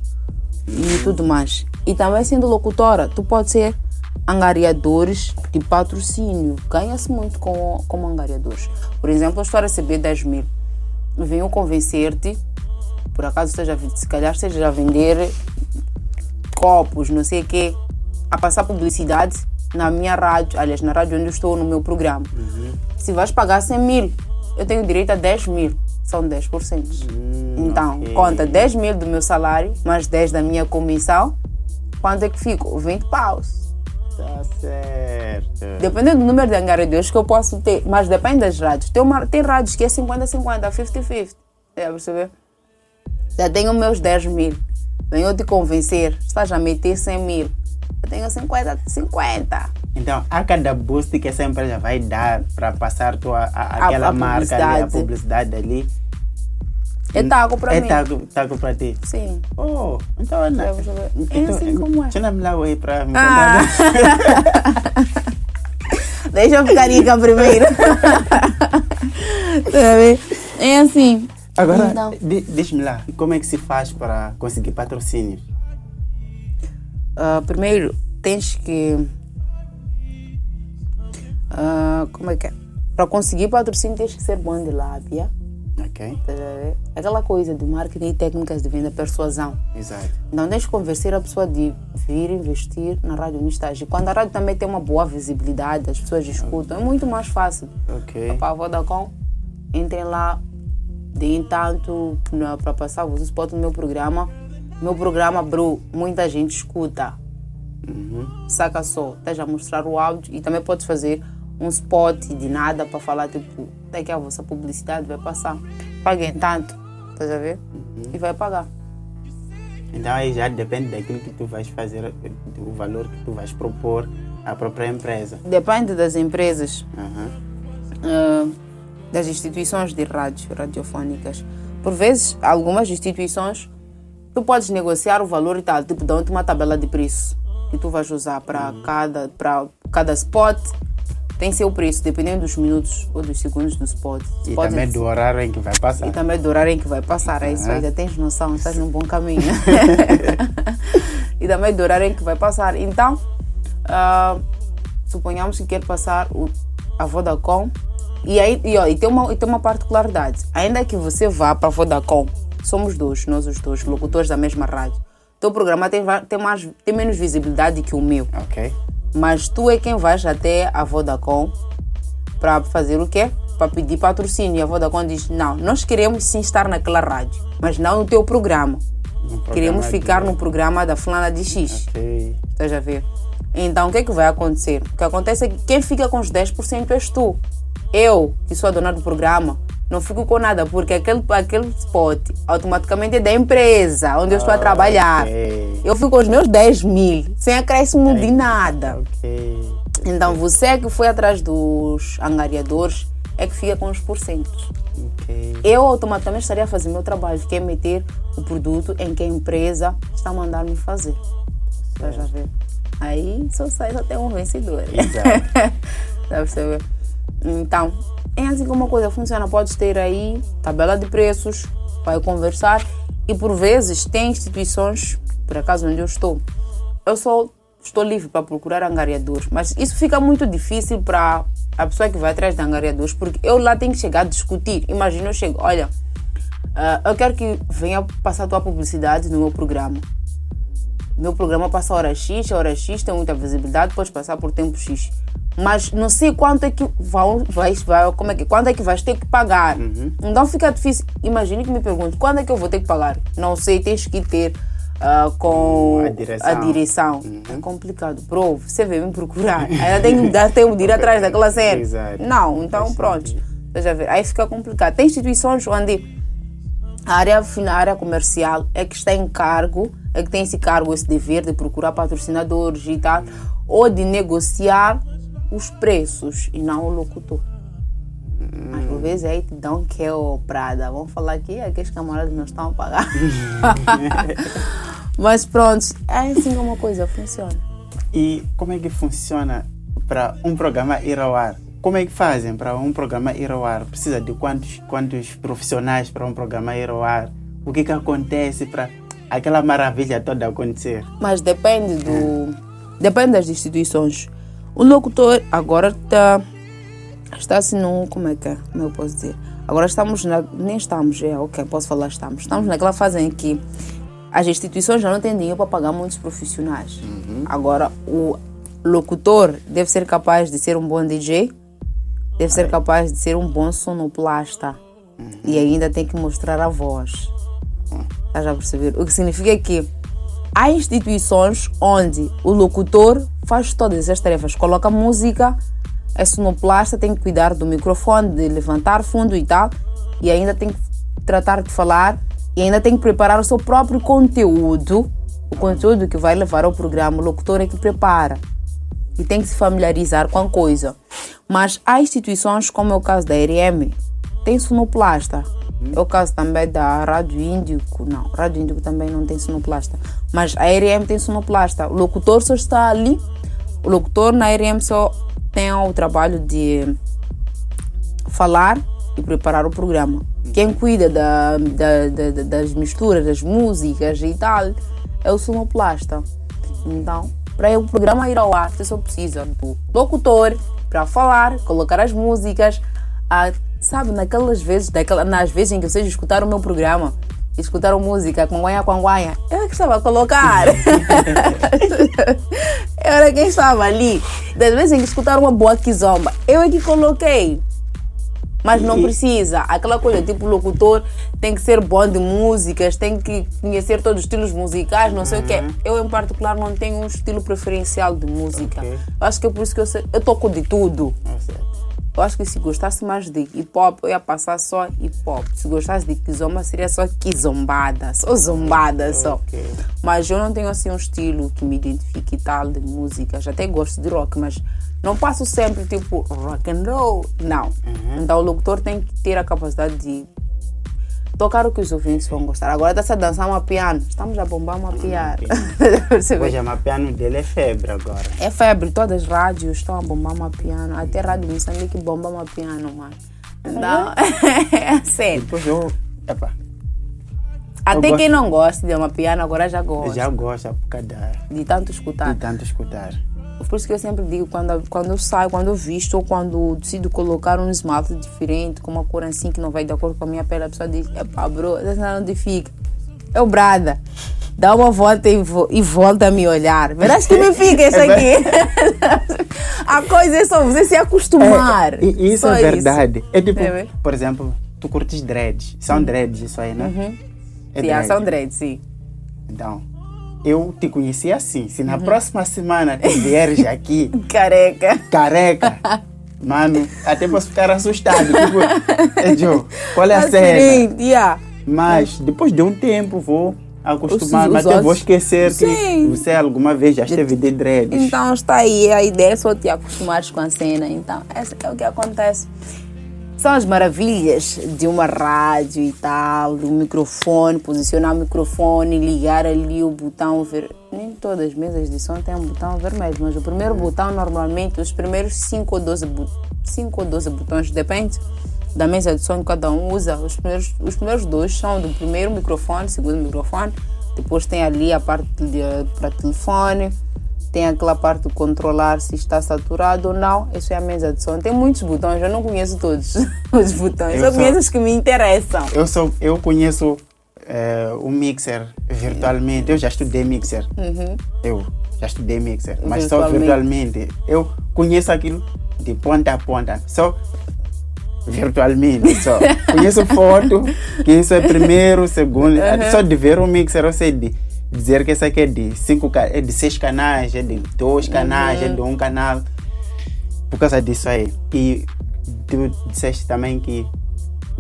e tudo mais. E também sendo locutora, tu pode ser angariadores de patrocínio. Ganha-se muito com, como angariadores. Por exemplo, eu estou a receber 10 mil. Venho convencer-te, por acaso esteja, se calhar esteja a vender copos, não sei o quê, a passar publicidade na minha rádio, aliás, na rádio onde eu estou, no meu programa. Se vais pagar 100 mil, eu tenho direito a 10 mil, são 10%. então, ok. conta 10 mil do meu salário, mais 10 da minha comissão, quanto é que fico? 20 paus. Tá certo. Dependendo do número de angariadores que eu posso ter, mas depende das rádios. Tem, uma, tem rádios que é 50-50, 50-50. É, perceber? Já tenho meus 10 mil. Venho te convencer, estás a meter 100 mil. Tenho 50, 50. Então, a cada boost que essa empresa vai dar para passar tua, a, aquela a marca ali, a publicidade. ali, É taco para é mim. taco, taco para ti. Sim. Oh, então é Vamos ver. É assim como é. Tira-me lá aí para me Ah. Deixa eu ficar rica primeiro. Tá é assim. Agora, Então. diz-me lá, como é que se faz para conseguir patrocínio? Ah, primeiro, tens que. Ah, como é que é? Para conseguir patrocínio, tens que ser bom de lábia. Ok, tá? Aquela coisa de marketing e técnicas de venda, persuasão. exato. Não que convencer a pessoa de vir investir na rádio onde estás. E quando a rádio também tem uma boa visibilidade, as pessoas escutam, é muito mais fácil. Ok. Para a Vodacom, entrem lá, deem tanto para passar o spot no meu programa. Meu programa, bro, muita gente escuta. Saca só, estás a mostrar o áudio e também podes fazer um spot de nada para falar, tipo, daqui a vossa publicidade vai passar. Paguem tanto, estás a ver? E vai pagar. Então aí já depende daquilo que tu vais fazer, do valor que tu vais propor à própria empresa. Depende das empresas. Aham. ah, das instituições de rádio, radiofónicas. Por vezes, algumas instituições, tu podes negociar o valor e tal, tipo, dão-te uma tabela de preço que tu vais usar para cada, para cada spot. Tem seu preço, dependendo dos minutos ou dos segundos do spot. E Pode- também do horário em que vai passar. e também do horário em que vai passar. É isso aí, já tens noção, estás num bom caminho. e também do horário em que vai passar. Então, ah, suponhamos que quer passar o, a Vodacom. E, aí, e, ó, e, tem uma, e tem uma particularidade. Ainda que você vá para a Vodacom, somos dois, nós os dois, locutores da mesma rádio. Teu programa tem, tem, mais, tem menos visibilidade que o meu. Ok. Mas tu é quem vais até a Vodacom para fazer o quê? Para pedir patrocínio. E a Vodacom diz: Não, nós queremos sim estar naquela rádio, mas não no teu programa. Programa Queremos de- ficar no programa da fulana de X. Ok. Estás a ver? Então, o que é que vai acontecer? O que acontece é que quem fica com os 10% és tu. Eu, que sou a dona do programa, não fico com nada, porque aquele, aquele spot automaticamente é da empresa onde eu estou a trabalhar. ok. Eu fico com os meus 10 mil, sem acréscimo de nada. Ok. Então, você que foi atrás dos angariadores é que fica com os porcentos. Eu automaticamente estaria a fazer meu trabalho, que é meter o produto em que a empresa está a mandar me fazer. Estás a ver? Aí só sai só tem um vencedor. Exato. Pra você ver? Então, é assim como a coisa funciona. Podes ter aí tabela de preços, vai conversar. E por vezes tem instituições, por acaso onde eu estou, eu só estou livre para procurar angariadores. Mas isso fica muito difícil para a pessoa que vai atrás de angariadores, porque eu lá tenho que chegar a discutir. Imagina, eu chego, olha, ah, eu quero que venha passar a tua publicidade no meu programa. Meu programa passa a hora X, a hora X tem muita visibilidade, podes passar por tempo X. Mas não sei quanto é que vão, vai, vai, como é que, quando é que vais ter que pagar. Então fica difícil. Imagine que me pergunte, quando é que eu vou ter que pagar? Não sei, tens que ter ah, com A direção. a direção. É complicado. Bro, você veio me procurar. Eu tenho que dar tempo de ir atrás daquela cena. Exato. Não, então Faz pronto. Deixa ver. Aí fica complicado. Tem instituições onde a área, a área comercial é que está em cargo, é que tem esse cargo, esse dever de procurar patrocinadores e tal, ou de negociar os preços e não o locutor. Mas por vezes aí te dão que é o Prada. Vamos falar aqui, aqueles camaradas não estão a pagar. Mas pronto, é assim como a coisa funciona. E como é que funciona para um programa ir ao ar? Como é que fazem para um programa ir ao ar? Precisa de quantos, quantos profissionais para um programa ir ao ar? O que, que acontece para aquela maravilha toda acontecer? Mas depende do. Depende das instituições. O locutor agora está. Está assim num. Como é que é? Como eu posso dizer? Agora estamos na. Nem estamos, é ok, posso falar estamos. Estamos naquela fase em que as instituições já não têm dinheiro para pagar muitos profissionais. Agora, o locutor deve ser capaz de ser um bom DJ, deve ser capaz de ser um bom sonoplasta. E ainda tem que mostrar a voz. Estás a perceber? O que significa que há instituições onde o locutor faz todas essas tarefas. Coloca música, é sonoplasta, tem que cuidar do microfone, de levantar fundo e tal. E ainda tem que tratar de falar e ainda tem que preparar o seu próprio conteúdo. O conteúdo que vai levar ao programa, o locutor é que prepara. E tem que se familiarizar com a coisa. Mas há instituições, como é o caso da RM, tem sonoplasta. É o caso também da Rádio Índico. Não, Rádio Índico também não tem sonoplasta. Mas a RM tem sonoplasta. O locutor só está ali. O locutor na RM só tem o trabalho de falar e preparar o programa. Quem cuida da, da- da- da- das misturas, das músicas e tal, é o sonoplasta. Então, para o programa ir ao ar, você só precisa do locutor para falar, colocar as músicas. Ah, sabe, naquelas vezes, daquela, nas vezes em que vocês escutaram o meu programa, escutaram música com guanha com guanha, eu é que estava a colocar. eu era quem estava ali. Das vezes em que escutaram uma boa kizomba, eu é que coloquei. Mas não precisa. Aquela coisa, tipo, o locutor tem que ser bom de músicas, tem que conhecer todos os estilos musicais, não sei o quê. Eu, em particular, não tenho um estilo preferencial de música. Ok. Eu acho que é por isso que eu, sei, eu toco de tudo. Não sei. Eu acho que se gostasse mais de hip hop, eu ia passar só hip hop. Se gostasse de kizomba, seria só kizombada, só zombada só. Mas eu não tenho assim um estilo que me identifique tal de música. Já até gosto de rock, mas não passo sempre tipo rock and roll. Não. Então o locutor tem que ter a capacidade de tocar o que os ouvintes vão gostar. Agora está-se a dançar uma piano. Estamos a bombar uma piano. Percebe? Hoje a piano dele é febre agora. É febre, todas as rádios estão a bombar uma piano. Até a Rádio Moçambique bomba uma piano, mano. Então, é sério. Depois eu. Epa, Até gosto. quem não gosta de uma piano agora já gosta. eu já gosto por causa da- De tanto escutar. de tanto escutar. Por isso que eu sempre digo, quando, quando eu saio, quando eu visto ou quando decido colocar um esmalte diferente, com uma cor assim que não vai de acordo com a minha pele, a pessoa diz, epá, bro, essa não onde fica. É o Brada. Dá uma volta e, vo- e volta a me olhar. Verás que me fica isso aqui. a coisa é só você se acostumar. É, isso Só é verdade. É tipo, É, por exemplo, tu curtes dreads. São dreads isso aí, né? Uhum. É Sim, dread. são dread, sim. Então, eu te conheci assim. Se Uhum. na próxima semana tu vieres aqui, Careca. careca, mano, até posso ficar assustado. Tipo, "Ei, Joe, qual é a Assim, cena? yeah. Mas depois de um tempo vou acostumar, Os- mas até vou esquecer Sim. que você alguma vez já esteve de dreads. Então está aí, a ideia é só te acostumares com a cena. Então, essa é o que acontece. São as maravilhas de uma rádio e tal, do microfone, posicionar o microfone, ligar ali o botão ver... Nem todas as mesas de som têm um botão vermelho, mas o primeiro botão normalmente, os primeiros 5 ou 12, bu... 5 ou 12 botões, depende da mesa de som que cada um usa. Os primeiros, os primeiros dois são do primeiro microfone, segundo microfone, depois tem ali a parte para telefone, tem aquela parte de controlar se está saturado ou não. Isso é a mesa de som. Tem muitos botões, eu não conheço todos os botões, Eu só- conheço os que me interessam. Eu, sou, eu conheço eh, o mixer virtualmente. Eu já estudei mixer. Eu já estudei mixer, mas só Virtualmente. virtualmente. Eu conheço aquilo de ponta a ponta. Só virtualmente, só. conheço foto, que isso é primeiro, segundo. Uhum. Só de ver o mixer, eu sei de dizer que esse aqui é de, cinco, é de seis canais, é de dois canais, é de um canal. Por causa disso aí. E tu disseste também que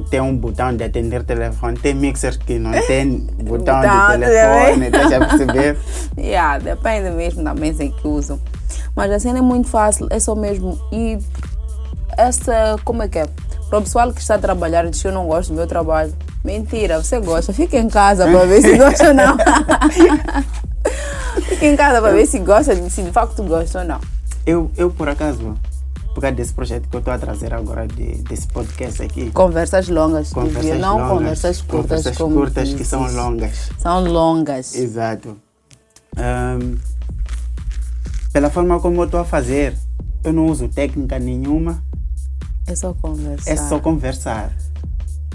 tem um botão de atender telefone. Tem mixers que não tem botão Botão, de telefone, também. deixa eu perceber. Yeah, depende mesmo da mesa que usam. Mas a cena é muito fácil, é só mesmo. E essa, como é que é? Para o pessoal que está a trabalhar, diz que eu não gosto do meu trabalho. Mentira, você gosta. Fica em casa para ver se gosta ou não. Fica em casa para ver se gosta, se de facto gosta ou não. Eu, eu por acaso, por causa desse projeto que eu estou a trazer agora, de, desse podcast aqui, Conversas longas, conversas não longas, conversas curtas. conversas curtas que são dizes. longas. São longas. Exato. Ahm, pela forma como eu estou a fazer, eu não uso técnica nenhuma, É só conversar. é só conversar.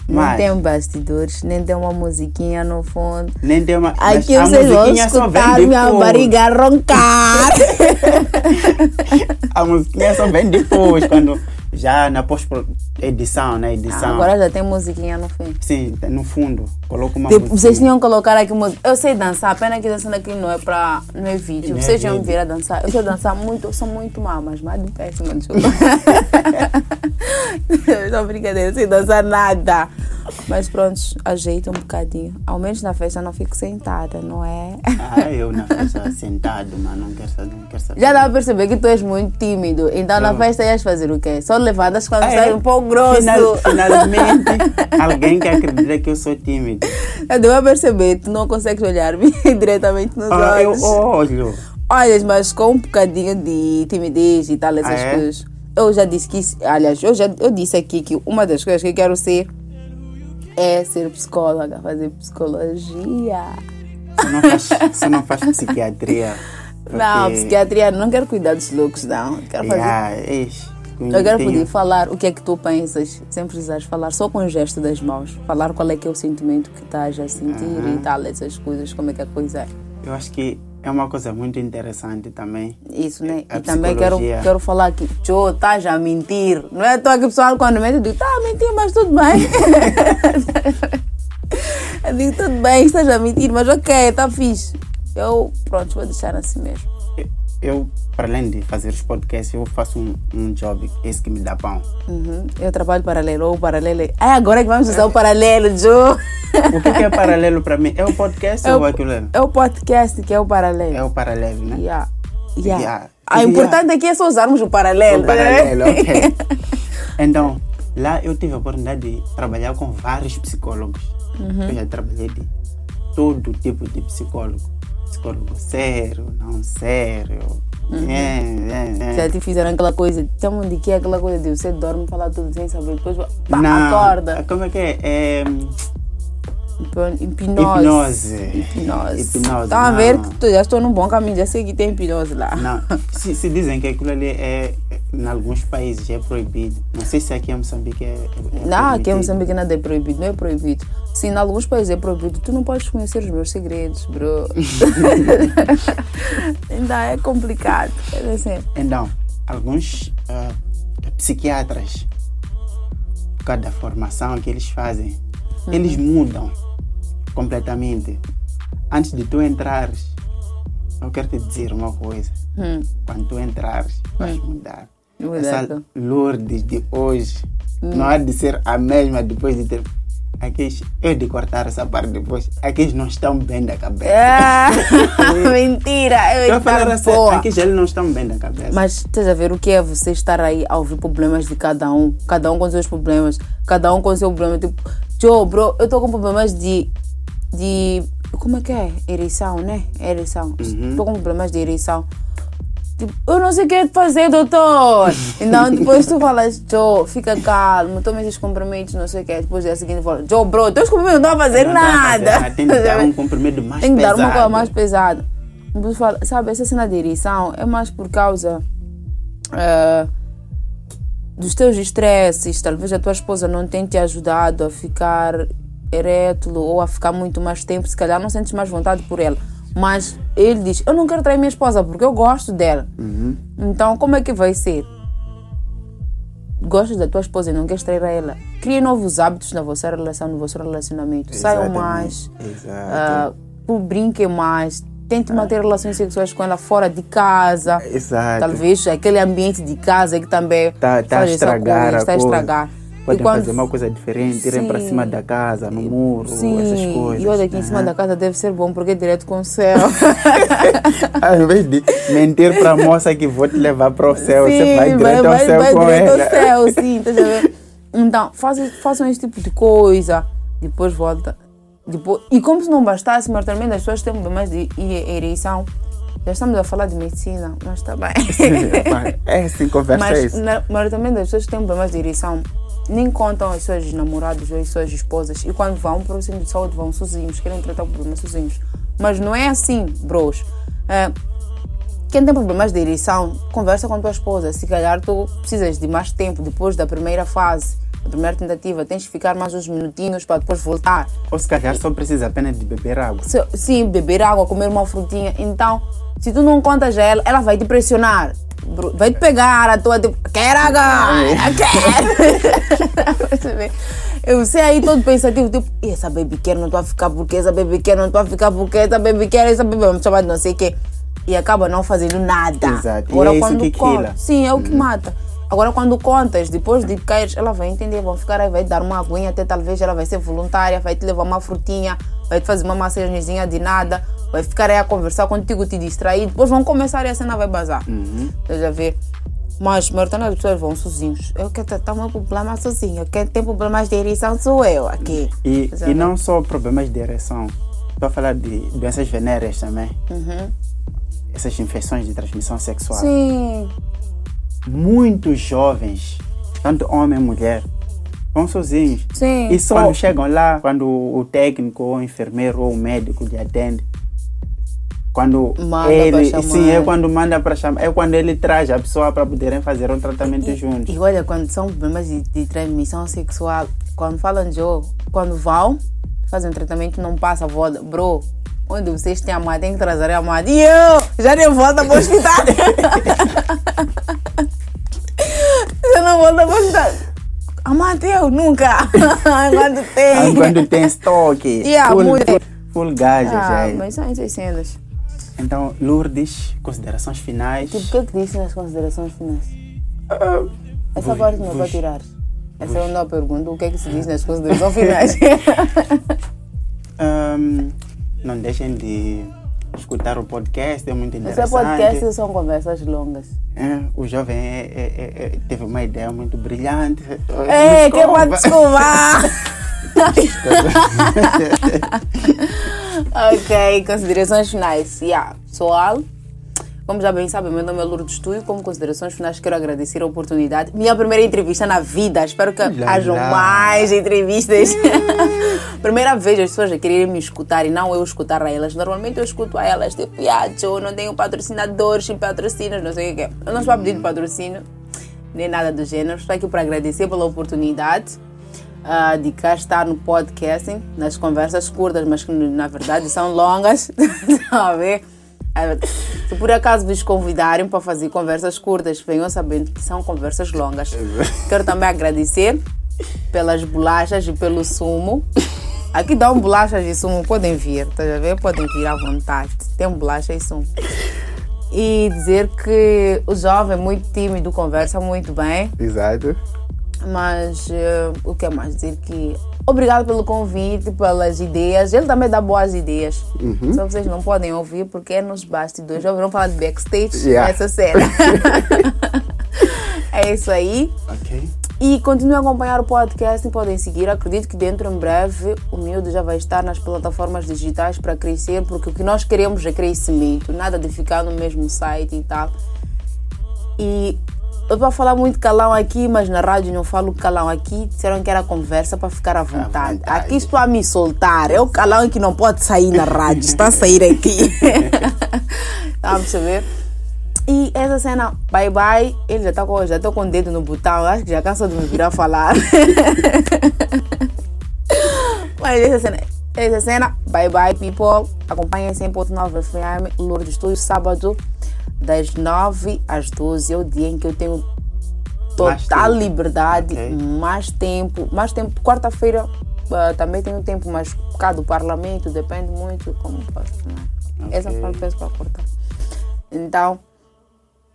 Não Mas, tem bastidores, nem tem uma musiquinha no fundo. nem tem uma. mas Aqui a vocês vão escutar minha depois. barriga roncar. A musiquinha só vem depois, quando já na pós-edição, na edição. Agora já tem musiquinha no fim. Sim, no fundo, coloco uma Tipo, musiquinha. vocês tinham que colocar aqui música. Eu sei dançar, pena que dançando aqui não é pra. não é vídeo. Não é vocês iam vídeo. vir a dançar. Eu sei dançar muito, eu sou muito má, mas mais de péssima, desculpa. Não, brincadeira, eu sei dançar nada. Mas pronto, ajeita um bocadinho. Ao menos na festa eu não fico sentada, não é? Ah, eu na festa sentado, mas não quero saber. Não quero saber. Já dá pra perceber que tu és muito tímido. Então na Não. festa ias fazer o quê? Só levantas quando é? um pouco grosso. Final- finalmente, alguém que acredita que eu sou tímido. Eu devo perceber, tu não consegues olhar-me diretamente nos Ah, eu olhos. olho. Olha, mas com um bocadinho de timidez e tal, essas Ah, é? coisas. Eu já disse que, aliás, eu já eu disse aqui que uma das coisas que eu quero ser é ser psicóloga, fazer psicologia. Você não faz, você não faz psiquiatria. Não, porque- psiquiatria, não quero cuidar dos loucos, não. Quero fazer. Ah, Eu quero tenho- poder falar o que é que tu pensas, sem precisares falar, só com o gesto das mãos. Falar qual é que é o sentimento que estás a sentir e tal, essas coisas, como é que a coisa é. Eu acho que é uma coisa muito interessante também. Isso, né? A e também quero, quero falar que, Joe, estás a mentir. Não é que o pessoal quando mente, eu digo, tá a mentir, mas tudo bem. eu digo, tudo bem, estás a mentir, mas ok, está fixe. Eu, pronto, vou deixar assim mesmo. Eu, para além de fazer os podcasts, eu faço um, um job, esse que me dá pão. Uhum. Eu trabalho paralelo, ou paralelo. é- Ah, agora é que vamos usar o paralelo, Joe. O que, que é paralelo para mim? É o podcast É ou o, aquilo? é? é o podcast que é o paralelo. É o paralelo, né? Yeah. Yeah. Yeah. A importante aqui é só usarmos o paralelo. O paralelo, né? ok. Então, lá eu tive a oportunidade de trabalhar com vários psicólogos. Uhum. Eu já trabalhei de todo tipo de psicólogo. Psicólogo sério, não sério. É, é, é. Já te fizeram aquela coisa, chamam de que é aquela coisa de você dorme e falar tudo sem saber, depois pá, Não, acorda. Como é que é? é Hipnose. hipnose. Hipnose. Hipnose, Estão a ver que tu já estou num bom caminho, já sei que tem hipnose lá. Não, se, se dizem que aquilo ali é, é- em alguns países é proibido. Não sei se aqui em Moçambique é, é Não, aqui em. Moçambique nada é proibido, não é proibido. Se em alguns países é proibido, tu não podes conhecer os meus segredos, bro. Ainda é complicado. É assim. Então, alguns ah, psiquiatras, por causa da formação que eles fazem, Uhum. eles mudam completamente. Antes de tu entrares, eu quero te dizer uma coisa. Hum. Quando tu entrares, vais mudar. Mudar, Essa. Lourdes de hoje Hum. não há de ser a mesma depois de ter. Aqueles, eu de cortar essa parte depois, aqueles não estão bem da cabeça. Ah, mentira! Eu Eu falar assim, aqueles eles não estão bem da cabeça. Mas estás a ver o que é você estar aí a ouvir problemas de cada um, cada um com seus problemas, cada um com seu problema. Tipo, Joe, bro, eu estou com problemas de. De. como é que é? Ereção, né? Ereção. Estou com problemas de ereção. Tipo, eu não sei o que é fazer, doutor. Então depois tu falas, Joe, fica calmo, toma esses comprimidos, não sei o que. Depois dia seguinte fala, Joe, bro, teus comprimidos não estão a fazer Não fazer nada. Tem que dar um comprimido mais Tem que dar pesado. uma coisa mais pesada. Depois fala, sabe, essa cena de ereção é mais por causa ah, dos teus estresses. Talvez a tua esposa não tenha te ajudado a ficar erétulo ou a ficar muito mais tempo. Se calhar não sentes mais vontade por ela. Mas ele diz: Eu não quero trair minha esposa porque eu gosto dela. Uhum. Então, como é que vai ser? Gostas da tua esposa e não queres trair ela? Crie novos hábitos na vossa relação, no vosso relacionamento. Saiam Exatamente. mais, Exato. ah, brinquem mais. Tente manter relações sexuais com ela fora de casa. Exato. Talvez aquele ambiente de casa que também Tá, tá a faz estragar coisa, a está a estragar. Podem quando- fazer uma coisa diferente, irem para Sim. cima da casa, no muro, Sim, essas coisas. e olha aqui em cima da casa deve ser bom porque é direto com o céu. Ao invés de mentir para a moça que vou te levar para o céu, você vai Sim, direto ao céu vai com direto ela. ao céu, sim, tá? Então, façam, façam esse tipo de coisa, depois volta. Depois, e como se não bastasse, mas também as pessoas têm problemas de e- ereção. Já estamos a falar de medicina, mas está bem. É assim, conversa mas, isso. na, mas também das pessoas têm problemas de ereção nem contam as suas namoradas ou as suas esposas e quando vão para o centro de saúde vão sozinhos, querem tratar o problema sozinhos. Mas não é assim, bros. É, quem tem problemas de ereção, conversa com tua esposa. Se calhar tu precisas de mais tempo depois da primeira fase, da primeira tentativa, tens que ficar mais uns minutinhos para depois voltar. Ou se calhar só precisa apenas de beber água. Se- Sim, beber água, comer uma frutinha. Então, se tu não contas a ela, ela vai te pressionar. Vai te pegar a tua, tipo, quer água, quer. Percebe? Eu sei aí todo pensativo, tipo, "E essa baby quer, não estou a ficar porque, essa baby quer, não estou a ficar porque, essa baby quer, essa baby vai me chamar de não sei o quê. E acaba não fazendo nada. Exato. E é isso quando que conta-. Sim, é o que mata. Agora, quando contas, depois de cair, ela vai entender, vão ficar aí, vai te dar uma aguinha, até talvez ela vai ser voluntária, vai te levar uma frutinha, vai te fazer uma massagenzinha de nada, vai ficar aí a conversar contigo, te distrair, depois vão começar e a cena vai bazar. Uhum. Estás a ver? Mas a maioria das pessoas vão sozinhos. Eu quero tratar o meu problema sozinho. Quem tem problemas de ereção sou eu aqui. E, e não só problemas de ereção. Estou a falar de doenças venéreas também. Uhum. Essas infecções de transmissão sexual. Sim. Muitos jovens, tanto homem e mulher, vão sozinhos. Sim. E só quando chegam lá, quando o técnico, ou o enfermeiro, ou o médico lhe atende, quando Manda ele, sim, é quando manda para chamar, é quando ele traz a pessoa para poderem fazer um tratamento juntos. E olha, quando são problemas de, de transmissão sexual, quando falam de oh, quando vão, fazem um tratamento, não passa volta. Bro, onde vocês têm amado, tem que trazer a amada. E eu já nem volta para o hospital. Você não volta para o hospital. Amado, eu nunca. quando Ah, tem. quando tem estoque, Yeah, full, full, full gás, Ah, já. mas são essas cenas. Então, Lourdes, considerações finais. Tipo, o que é que disse nas considerações finais? Ah, Essa vos- parte não vai vos- tirar. Essa é uma pergunta. O que é que se diz nas considerações finais? Ahm, não deixem de escutar o podcast, é muito Esse interessante. podcast são conversas longas. É, o jovem é- é- é- é- teve uma ideia muito brilhante. Ei, que Desculpa. pode desculpar! Ok, considerações finais. Yeah, pessoal, como já bem sabem, meu nome é Lourdes Estúdio. Como considerações finais, quero agradecer a oportunidade. Minha primeira entrevista na vida. Espero que Lá, hajam lá. mais entrevistas. primeira vez as pessoas a quererem me escutar e não eu escutar a elas. Normalmente eu escuto a elas, tipo, Yacho, não tenho patrocinadores, patrocínios, não sei o que é. Eu não estou a pedir patrocínio, nem nada do gênero. Estou aqui para agradecer pela oportunidade ah, de cá estar no podcasting, nas conversas curtas, mas que na verdade são longas. A ver? Se por acaso vos convidarem para fazer conversas curtas, venham sabendo que são conversas longas. Quero também agradecer pelas bolachas e pelo sumo. Aqui dão bolachas e sumo, podem vir, tá a ver? Podem vir à vontade. Tem bolacha e sumo. E dizer que o jovem é muito tímido, conversa muito bem. Exato. Mas eh, o que é mais dizer que obrigado pelo convite, pelas ideias. Ele também dá boas ideias. Só vocês não podem ouvir porque é nos bastidores. Já ouviram falar de backstage? Yeah. Essa cena. é isso aí. Ok. E continuem a acompanhar o podcast e podem seguir. Acredito que dentro em breve o miúdo já vai estar nas plataformas digitais para crescer, porque o que nós queremos é crescimento, nada de ficar no mesmo site e tal. E eu vou falar muito calão aqui, mas na rádio não falo calão aqui. Disseram que era conversa para ficar à vontade. vontade. Aqui estou a me soltar. É o calão que não pode sair na rádio, está a sair aqui. Está a perceber? E essa cena, bye bye, ele já está com, já com o dedo no botão, acho que já cansou de me virar falar. Mas essa cena, essa cena, bye Bye people. Acompanhem sempre o 9 FM, Lourdes Estúdio, sábado, das 9 às 12. É o dia em que eu tenho total liberdade, Ok. mais tempo. Mais tempo. Quarta-feira ah, também tenho tempo, mas por causa do parlamento, depende muito como posso. Né? Essa Ok. parte peço para cortar. Então,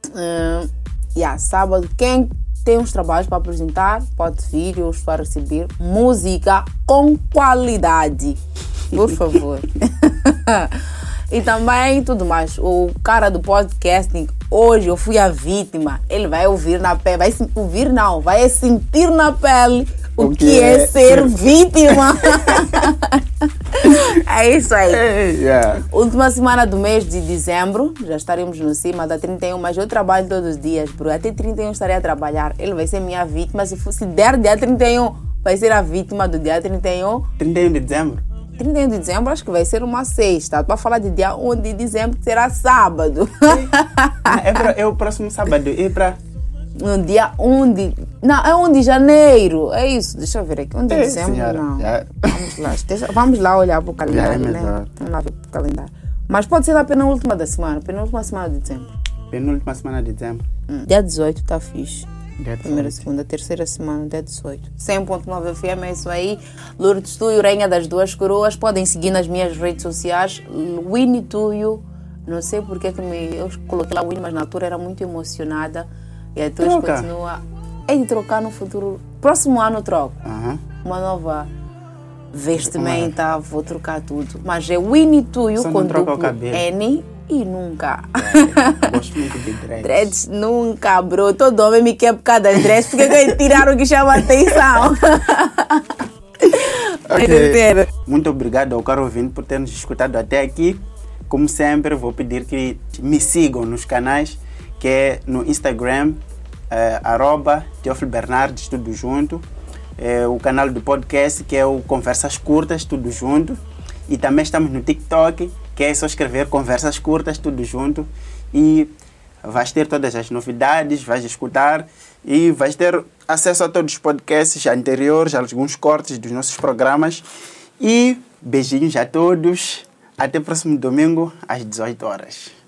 hum, yeah, sábado, quem tem uns trabalhos para apresentar, pode vir, eu estou a receber música com qualidade. Por favor. e também tudo mais. O cara do podcasting, hoje eu fui a vítima. Ele vai ouvir na pele, vai ouvir não, vai sentir na pele o, O que, que é é ser vítima. é isso aí. Yeah. Última semana do mês de dezembro, já estaremos no cima da 31, mas eu trabalho todos os dias, bro. Até 31 estarei a trabalhar. Ele vai ser minha vítima. Se, for, se der dia 31, vai ser a vítima do dia 31. 31 de dezembro. 31 de dezembro acho que vai ser uma sexta. Para falar de dia 1 de dezembro, que será sábado. Ah, é, pra- é o próximo sábado. É para. no dia 1 de. Não, é 1 de janeiro. É isso. Deixa eu ver aqui. 1 de É, dezembro, senhora. não. Já. Vamos lá, deixa- vamos lá olhar para o calendário, é né? Vamos lá ver para o calendário. Mas pode ser na penúltima da semana, penúltima semana de dezembro. Penúltima semana de dezembro. Hum, Dia 18 tá fixe. Primeira, 18. segunda, terceira semana, dia 18. 100.9 FM, é isso aí. Lourdes Tuyo, Rainha das Duas Coroas. Podem seguir nas minhas redes sociais. Winnie Tuyo. Não sei porque que me, eu coloquei lá Winnie, mas na altura era muito emocionada. E depois Troca. continua. É de trocar no futuro. Próximo ano eu troco. Uma nova vestimenta, vou trocar tudo. Mas é Winnie Tuyo com duplo cabelo. N e nunca. É, Gosto muito de dreads. Dreads nunca, bro. Todo homem me quer por causa das dreads. Por que tiraram o que chama atenção? Ok. Entendeu? Muito obrigado ao caro ouvinte por ter nos escutado até aqui. Como sempre, vou pedir que me sigam nos canais, que é no Instagram, eh, arroba Teófilo Bernardes, tudo junto. Eh, o canal do podcast, que é o Conversas Curtas, tudo junto. E também estamos no TikTok, que é só escrever Conversas Curtas, tudo junto. E vais ter todas as novidades, vais escutar e vais ter acesso a todos os podcasts anteriores, alguns cortes dos nossos programas. E beijinhos a todos. Até próximo domingo, às 18 horas.